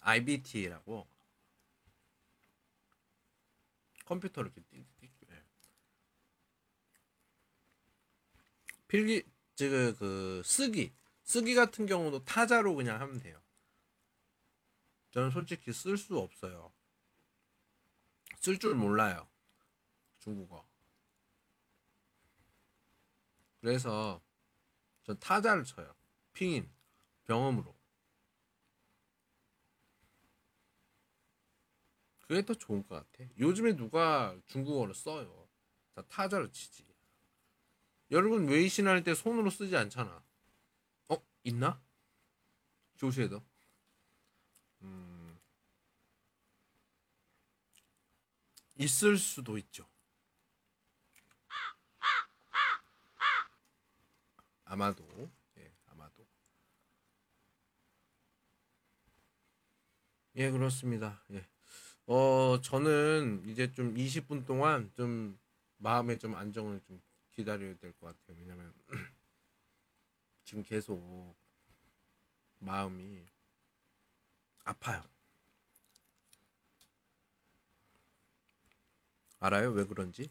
IBT라고 컴퓨터로 이렇게 띠- 띠- 네. 필기 즉그 쓰기 쓰기 같은 경우도 타자로 그냥 하면 돼요. 저는 솔직히 쓸 수 없어요. 쓸 줄 몰라요. 중국어. 그래서 전 타자를 쳐요. 핑인 병음으로. 그게 더 좋은 것 같아. 요즘에 누가 중국어를 써요. 다 타자로 치지. 여러분 웨이신 할 때 손으로 쓰지 않잖아. 어 있나? 조시에도. 음, 있을 수도 있죠. 아마도, 예, 아마도. 예, 그렇습니다. 예. 어, 저는 이제 좀 20분 동안 좀 마음의 좀 안정을 좀 기다려야 될 것 같아요. 왜냐면 지금 계속 마음이 아파요. 알아요? 왜 그런지?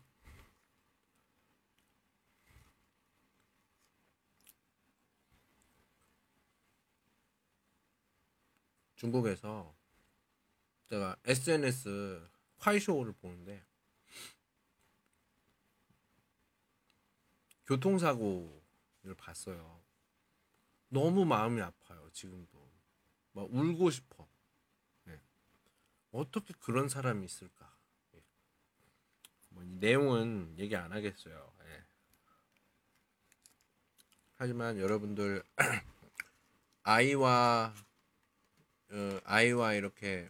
중국에서 제가 SNS 화이쇼를 보는데 교통사고를 봤어요. 너무 마음이 아파요. 지금도 막 울고 싶어. 네. 어떻게 그런 사람이 있을까? 예. 뭐이 내용은 얘기 안 하겠어요. 예. 하지만 여러분들 아이와 어, 아이와 이렇게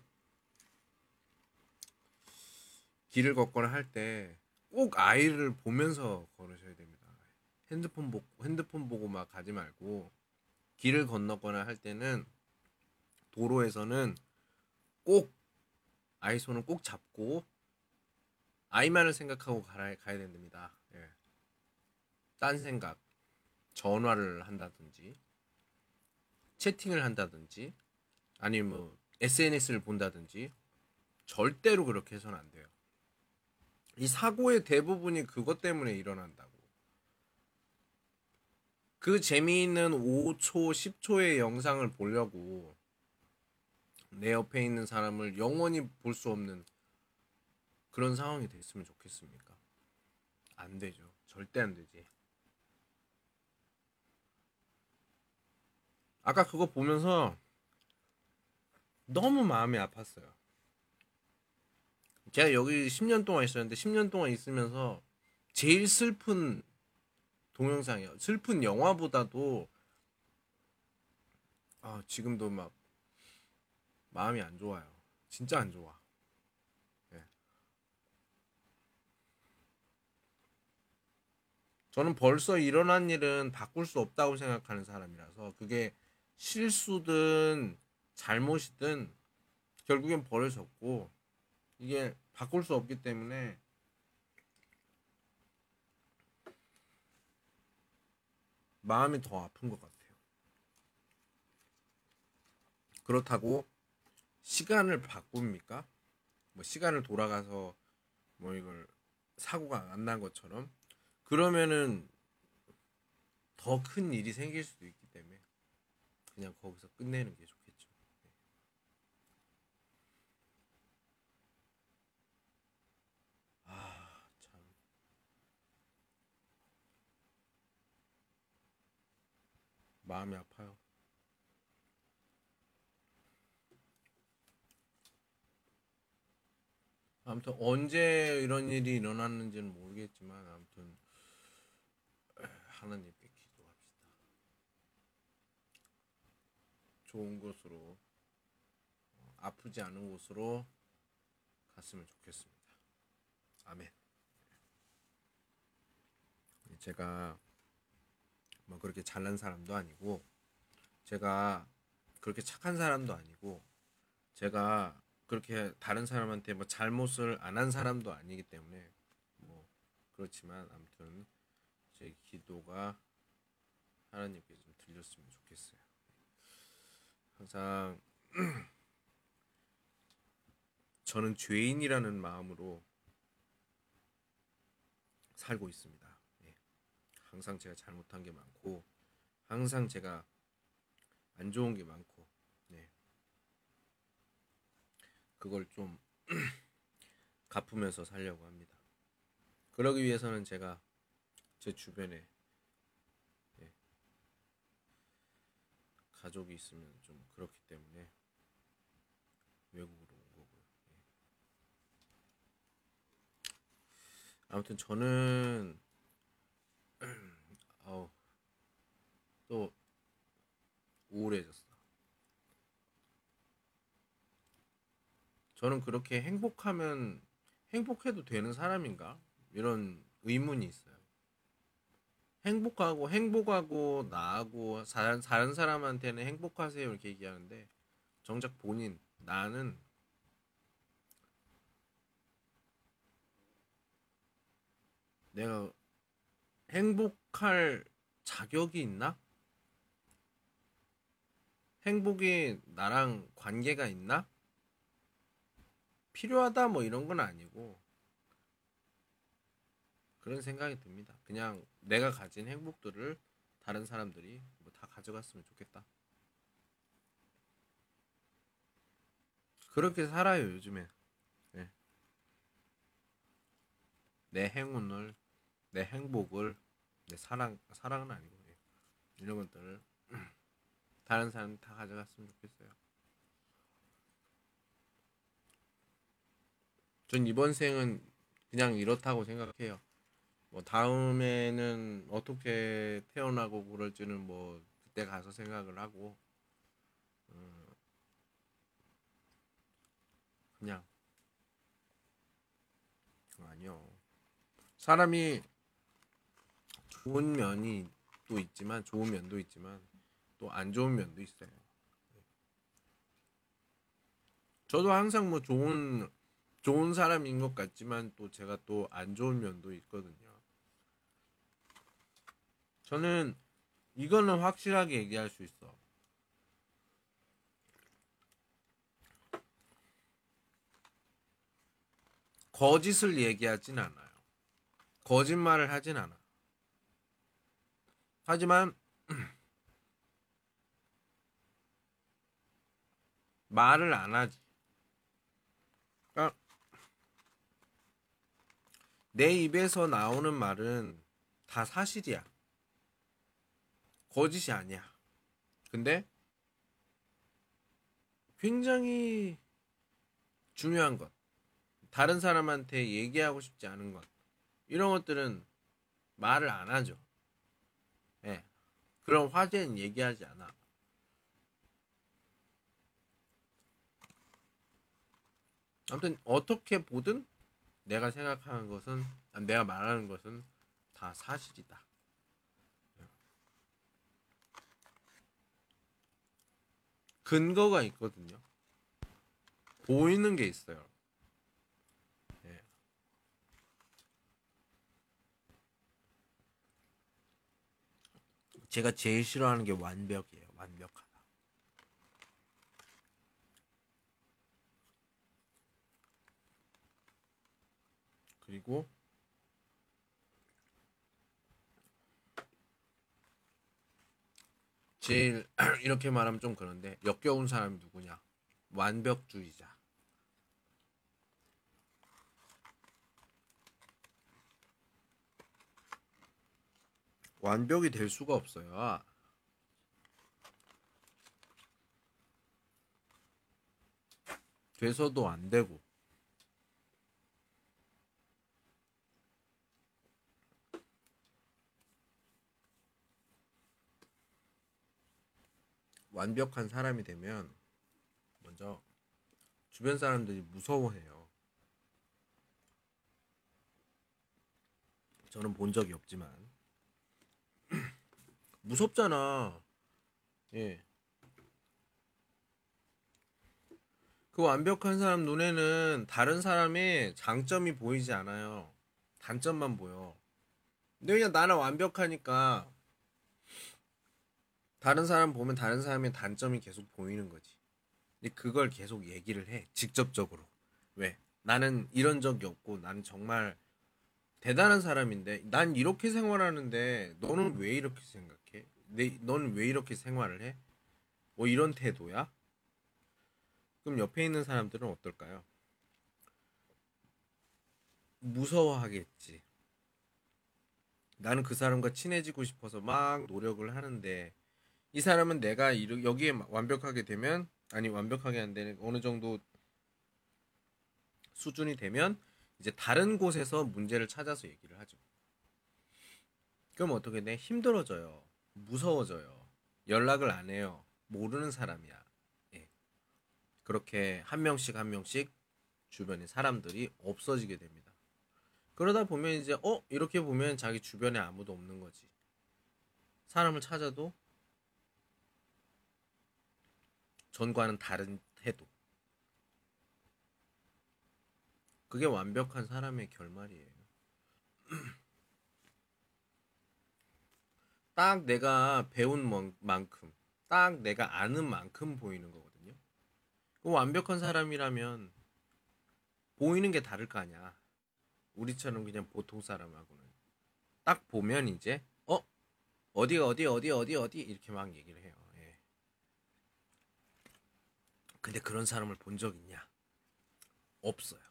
길을 걷거나 할 때 꼭 아이를 보면서 걸으셔야 됩니다. 핸드폰 보고 핸드폰 보고 막 가지 말고 길을 건너거나 할 때는 도로에서는 꼭 아이 손을 꼭 잡고 아이만을 생각하고 가야, 가야 됩니다. 예. 딴 생각, 전화를 한다든지 채팅을 한다든지 아니면 뭐 SNS를 본다든지 절대로 그렇게 해서는 안 돼요. 이 사고의 대부분이 그것 때문에 일어난다고. 그 재미있는 5초, 10초의 영상을 보려고 내 옆에 있는 사람을 영원히 볼 수 없는 그런 상황이 됐으면 좋겠습니까? 안 되죠. 절대 안 되지. 아까 그거 보면서 너무 마음이 아팠어요. 제가 여기 10년 동안 있었는데 10년 동안 있으면서 제일 슬픈 동영상이에요. 슬픈 영화보다도 아, 지금도 막 마음이 안 좋아요. 진짜 안 좋아. 예. 저는 벌써 일어난 일은 바꿀 수 없다고 생각하는 사람이라서 그게 실수든 잘못이든 결국엔 벌어졌고 이게 바꿀 수 없기 때문에 마음이 더 아픈 것 같아요. 그렇다고 시간을 바꿉니까? 뭐 시간을 돌아가서 뭐 이걸 사고가 안 난 것처럼 그러면은 더 큰 일이 생길 수도 있기 때문에 그냥 거기서 끝내는 게 좋겠죠. 네. 아, 참. 마음이 아파요. 아무튼 언제 이런 일이 일어났는지는 모르겠지만 아무튼 하나님께 기도합시다. 좋은 곳으로 어, 아프지 않은 곳으로 갔으면 좋겠습니다. 아멘. 제가 뭐 그렇게 잘난 사람도 아니고 제가 그렇게 착한 사람도 아니고 제가 그렇게 다른 사람한테 뭐 잘못을 안 한 사람도 아니기 때문에 뭐 그렇지만 아무튼 제 기도가 하나님께 좀 들렸으면 좋겠어요. 항상 저는 죄인이라는 마음으로 살고 있습니다. 예. 항상 제가 잘못한 게 많고 항상 제가 안 좋은 게 많고 네. 그걸 좀 갚으면서 살려고 합니다. 그러기 위해서는 제가 제 주변에 예. 가족이 있으면 좀 그렇기 때문에 외국으로 온 거고요. 예. 아무튼 저는 아우 또 우울해졌어. 저는 그렇게 행복하면 행복해도 되는 사람인가? 이런 의문이 있어요. 행복하고 행복하고 나하고 다른 다른 사람한테는 행복하세요 이렇게 얘기하는데 정작 본인 나는 내가 행복할 자격이 있나? 행복이 나랑 관계가 있나? 필요하다 뭐 이런 건 아니고 그런 생각이 듭니다. 그냥 내가 가진 행복들을 다른 사람들이 뭐 다 가져갔으면 좋겠다. 그렇게 살아요 요즘에. 네. 내 행운을, 내 행복을, 내 사랑 사랑은 아니고 예. 이런 것들을 다른 사람 다 가져갔으면 좋겠어요. 전 이번 생은 그냥 이렇다고 생각해요. 뭐 다음에는 어떻게 태어나고 그럴지는 뭐 그때 가서 생각을 하고 어, 그냥 아니요. 사람이 좋은 면이 또 있지만 좋은 면도 있지만 또 안 좋은 면도 있어요. 저도 항상 뭐 좋은 좋은 사람인 것 같지만 또 제가 또 안 좋은 면도 있거든요. 저는 이거는 확실하게 얘기할 수 있어. 거짓을 얘기하진 않아요. 거짓말을 하진 않아. 하지만 말을 안 하지. 그러니까 내 입에서 나오는 말은 다 사실이야. 거짓이 아니야. 근데 굉장히 중요한 것. 다른 사람한테 얘기하고 싶지 않은 것. 이런 것들은 말을 안 하죠. 예. 그런 화제는 얘기하지 않아. 아무튼 어떻게 보든 내가 생각하는 것은 내가 말하는 것은 다 사실이다. 근거가 있거든요. 보이는 게 있어요. 예. 제가 제일 싫어하는 게 완벽이에요. 완벽하다. 그리고 제일 이렇게 말하면 좀 그런데 역겨운 사람이 누구냐? 완벽주의자. 완벽이 될 수가 없어요. 돼서도 안 되고. 완벽한 사람이 되면 먼저 주변 사람들이 무서워해요. 저는 본 적이 없지만 무섭잖아. 예. 그 완벽한 사람 눈에는 다른 사람의 장점이 보이지 않아요. 단점만 보여. 근데 그냥 나는 완벽하니까 다른 사람 보면 다른 사람의 단점이 계속 보이는 거지. 그걸 계속 얘기를 해. 직접적으로. 왜? 나는 이런 적이 없고 나는 정말 대단한 사람인데 난 이렇게 생활하는데 너는 왜 이렇게 생각해? 내, 너는 왜 이렇게 생활을 해? 뭐 이런 태도야? 그럼 옆에 있는 사람들은 어떨까요? 무서워하겠지. 나는 그 사람과 친해지고 싶어서 막 노력을 하는데 이 사람은 내가 이르- 여기에 완벽하게 되면 아니 완벽하게 안 되는 어느 정도 수준이 되면 이제 다른 곳에서 문제를 찾아서 얘기를 하죠. 그럼 어떻게 돼? 힘들어져요. 무서워져요. 연락을 안 해요. 모르는 사람이야. 예. 그렇게 한 명씩 한 명씩 주변에 사람들이 없어지게 됩니다. 그러다 보면 이제 어 이렇게 보면 자기 주변에 아무도 없는 거지. 사람을 찾아도 전과는 다른 태도. 그게 완벽한 사람의 결말이에요. 딱 내가 배운 만- 만큼, 딱 내가 아는 만큼 보이는 거거든요. 그 완벽한 사람이라면 보이는 게 다를 거 아니야. 우리처럼 그냥 보통 사람하고는 딱 보면 이제 어 어디가 어디 어디 어디 어디 이렇게 막 얘기를 해요. 예. 근데 그런 사람을 본 적 있냐? 없어요.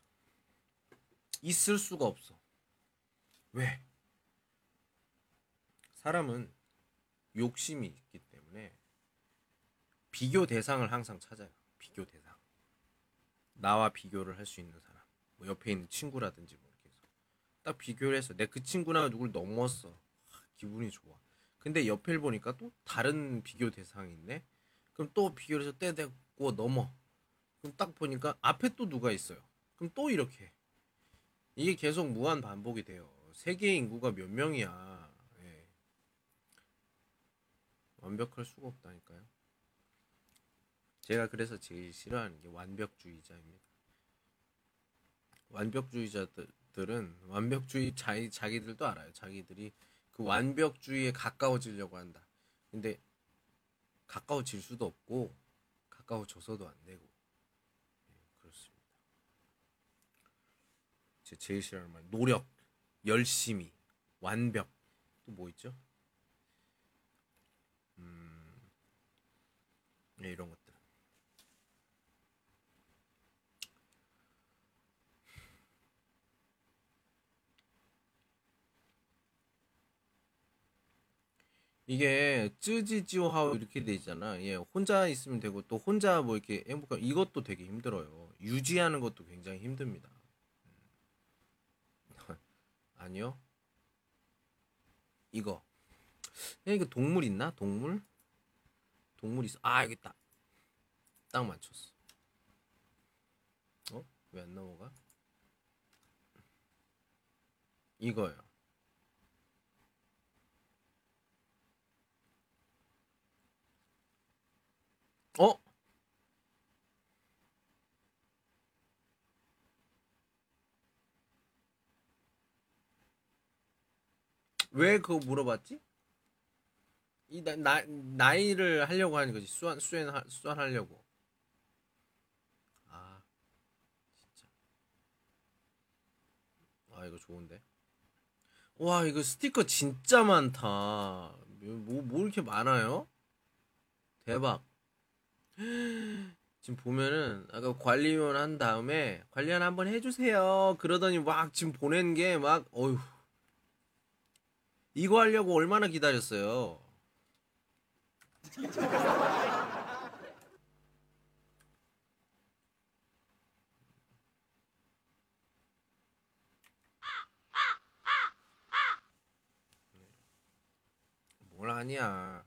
있을 수가 없어. 왜? 사람은 욕심이 있기 때문에 비교 대상을 항상 찾아요. 비교 대상. 나와 비교를 할 수 있는 사람. 뭐 옆에 있는 친구라든지 뭐 이렇게 해서 딱 비교를 해서 내 그 친구나 누굴 넘었어. 하, 기분이 좋아. 근데 옆을 보니까 또 다른 비교 대상이 있네. 그럼 또 비교를 해서 떼대고 넘어. 그럼 딱 보니까 앞에 또 누가 있어요. 그럼 또 이렇게 해. 이게 계속 무한 반복이 돼요. 세계 인구가 몇 명이야. 예. 완벽할 수가 없다니까요. 제가 그래서 제일 싫어하는 게 완벽주의자입니다. 완벽주의자들은 완벽주의 자기 자기들도 알아요. 자기들이 그 완벽주의에 가까워지려고 한다. 근데 가까워질 수도 없고 가까워져서도 안 되고 예, 그렇습니다. 제 제일 싫어하는 말 노력, 열심히, 완벽 또 뭐 있죠? 음, 네, 이런 것들. 이게 쯔지지오하오 이렇게 돼 있잖아. 예, 혼자 있으면 되고 또 혼자 뭐 이렇게 행복한 이것도 되게 힘들어요. 유지하는 것도 굉장히 힘듭니다. 음. 아니요. 이거. 야, 이거 동물 있나? 동물? 동물 있어. 아, 여기 있다. 딱 맞췄어. 어? 왜 안 넘어가? 이거요. 어? 왜 그거 물어봤지? 이 나, 나, 나이를 하려고 하는 거지 수환 수환 수환하려고. 아 진짜. 아 이거 좋은데. 와 이거 스티커 진짜 많다. 뭐, 뭐 이렇게 많아요? 대박. 지금 보면은 아까 관리원 한 다음에 관리원 한번 해주세요. 그러더니 막 지금 보낸 게 막 어휴 이거 하려고 얼마나 기다렸어요. 뭘 아니야.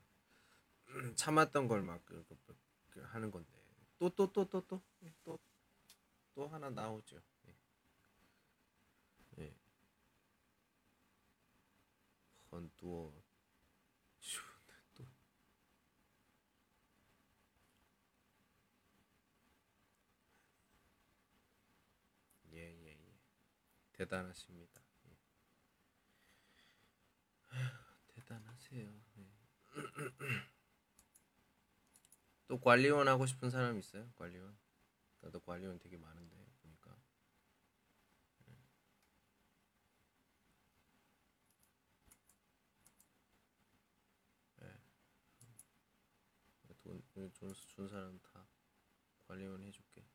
참았던 걸막 그, 그, 그 하는 건데 또 또 또 또 또 또 또 하나 나오죠. 예. 예. 헌두어 예, 예, 대단하십니다. 예. 아, 대단하세요. 예. 또 관리원 하고 싶은 사람 있어요? 관리원? 나도 관리원 되게 많은데 보니까. 돈, 돈, 준, 준 사람 다 관리원 해줄게.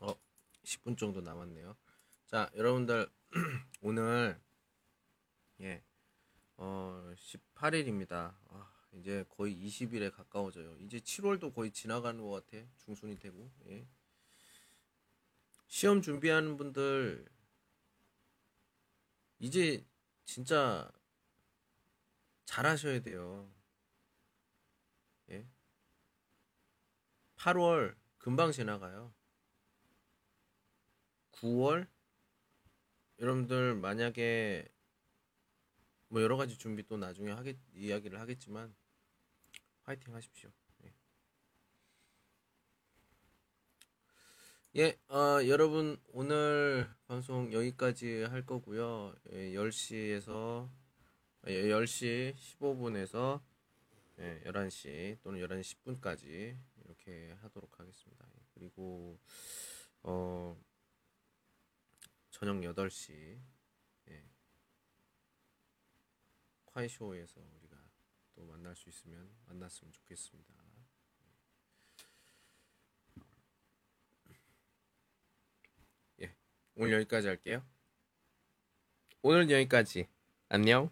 어, 10분 정도 남았네요. 자, 여러분들 오늘 예, 어, 18일입니다. 아, 이제 거의 20일에 가까워져요. 이제 7월도 거의 지나가는 것 같아. 중순이 되고. 예. 시험 준비하는 분들 이제 진짜 잘하셔야 돼요. 예. 8월 금방 지나가요. 9월 여러분들 만약에 뭐 여러 가지 준비 또 나중에 하겠 이야기를 하겠지만 파이팅 하십시오. 예. 예, 어, 여러분 오늘 방송 여기까지 할 거고요. 예, 10시에서 예, 10시 15분에서 예, 11시 또는 11시 10분까지 이렇게 하도록 하겠습니다. 예, 그리고 어 저녁 8시 예, 콰이쇼에서 우리가 또 만날 수 있으면 만났으면 좋겠습니다. 예, 오늘 여기까지 할게요. 오늘 여기까지. 안녕.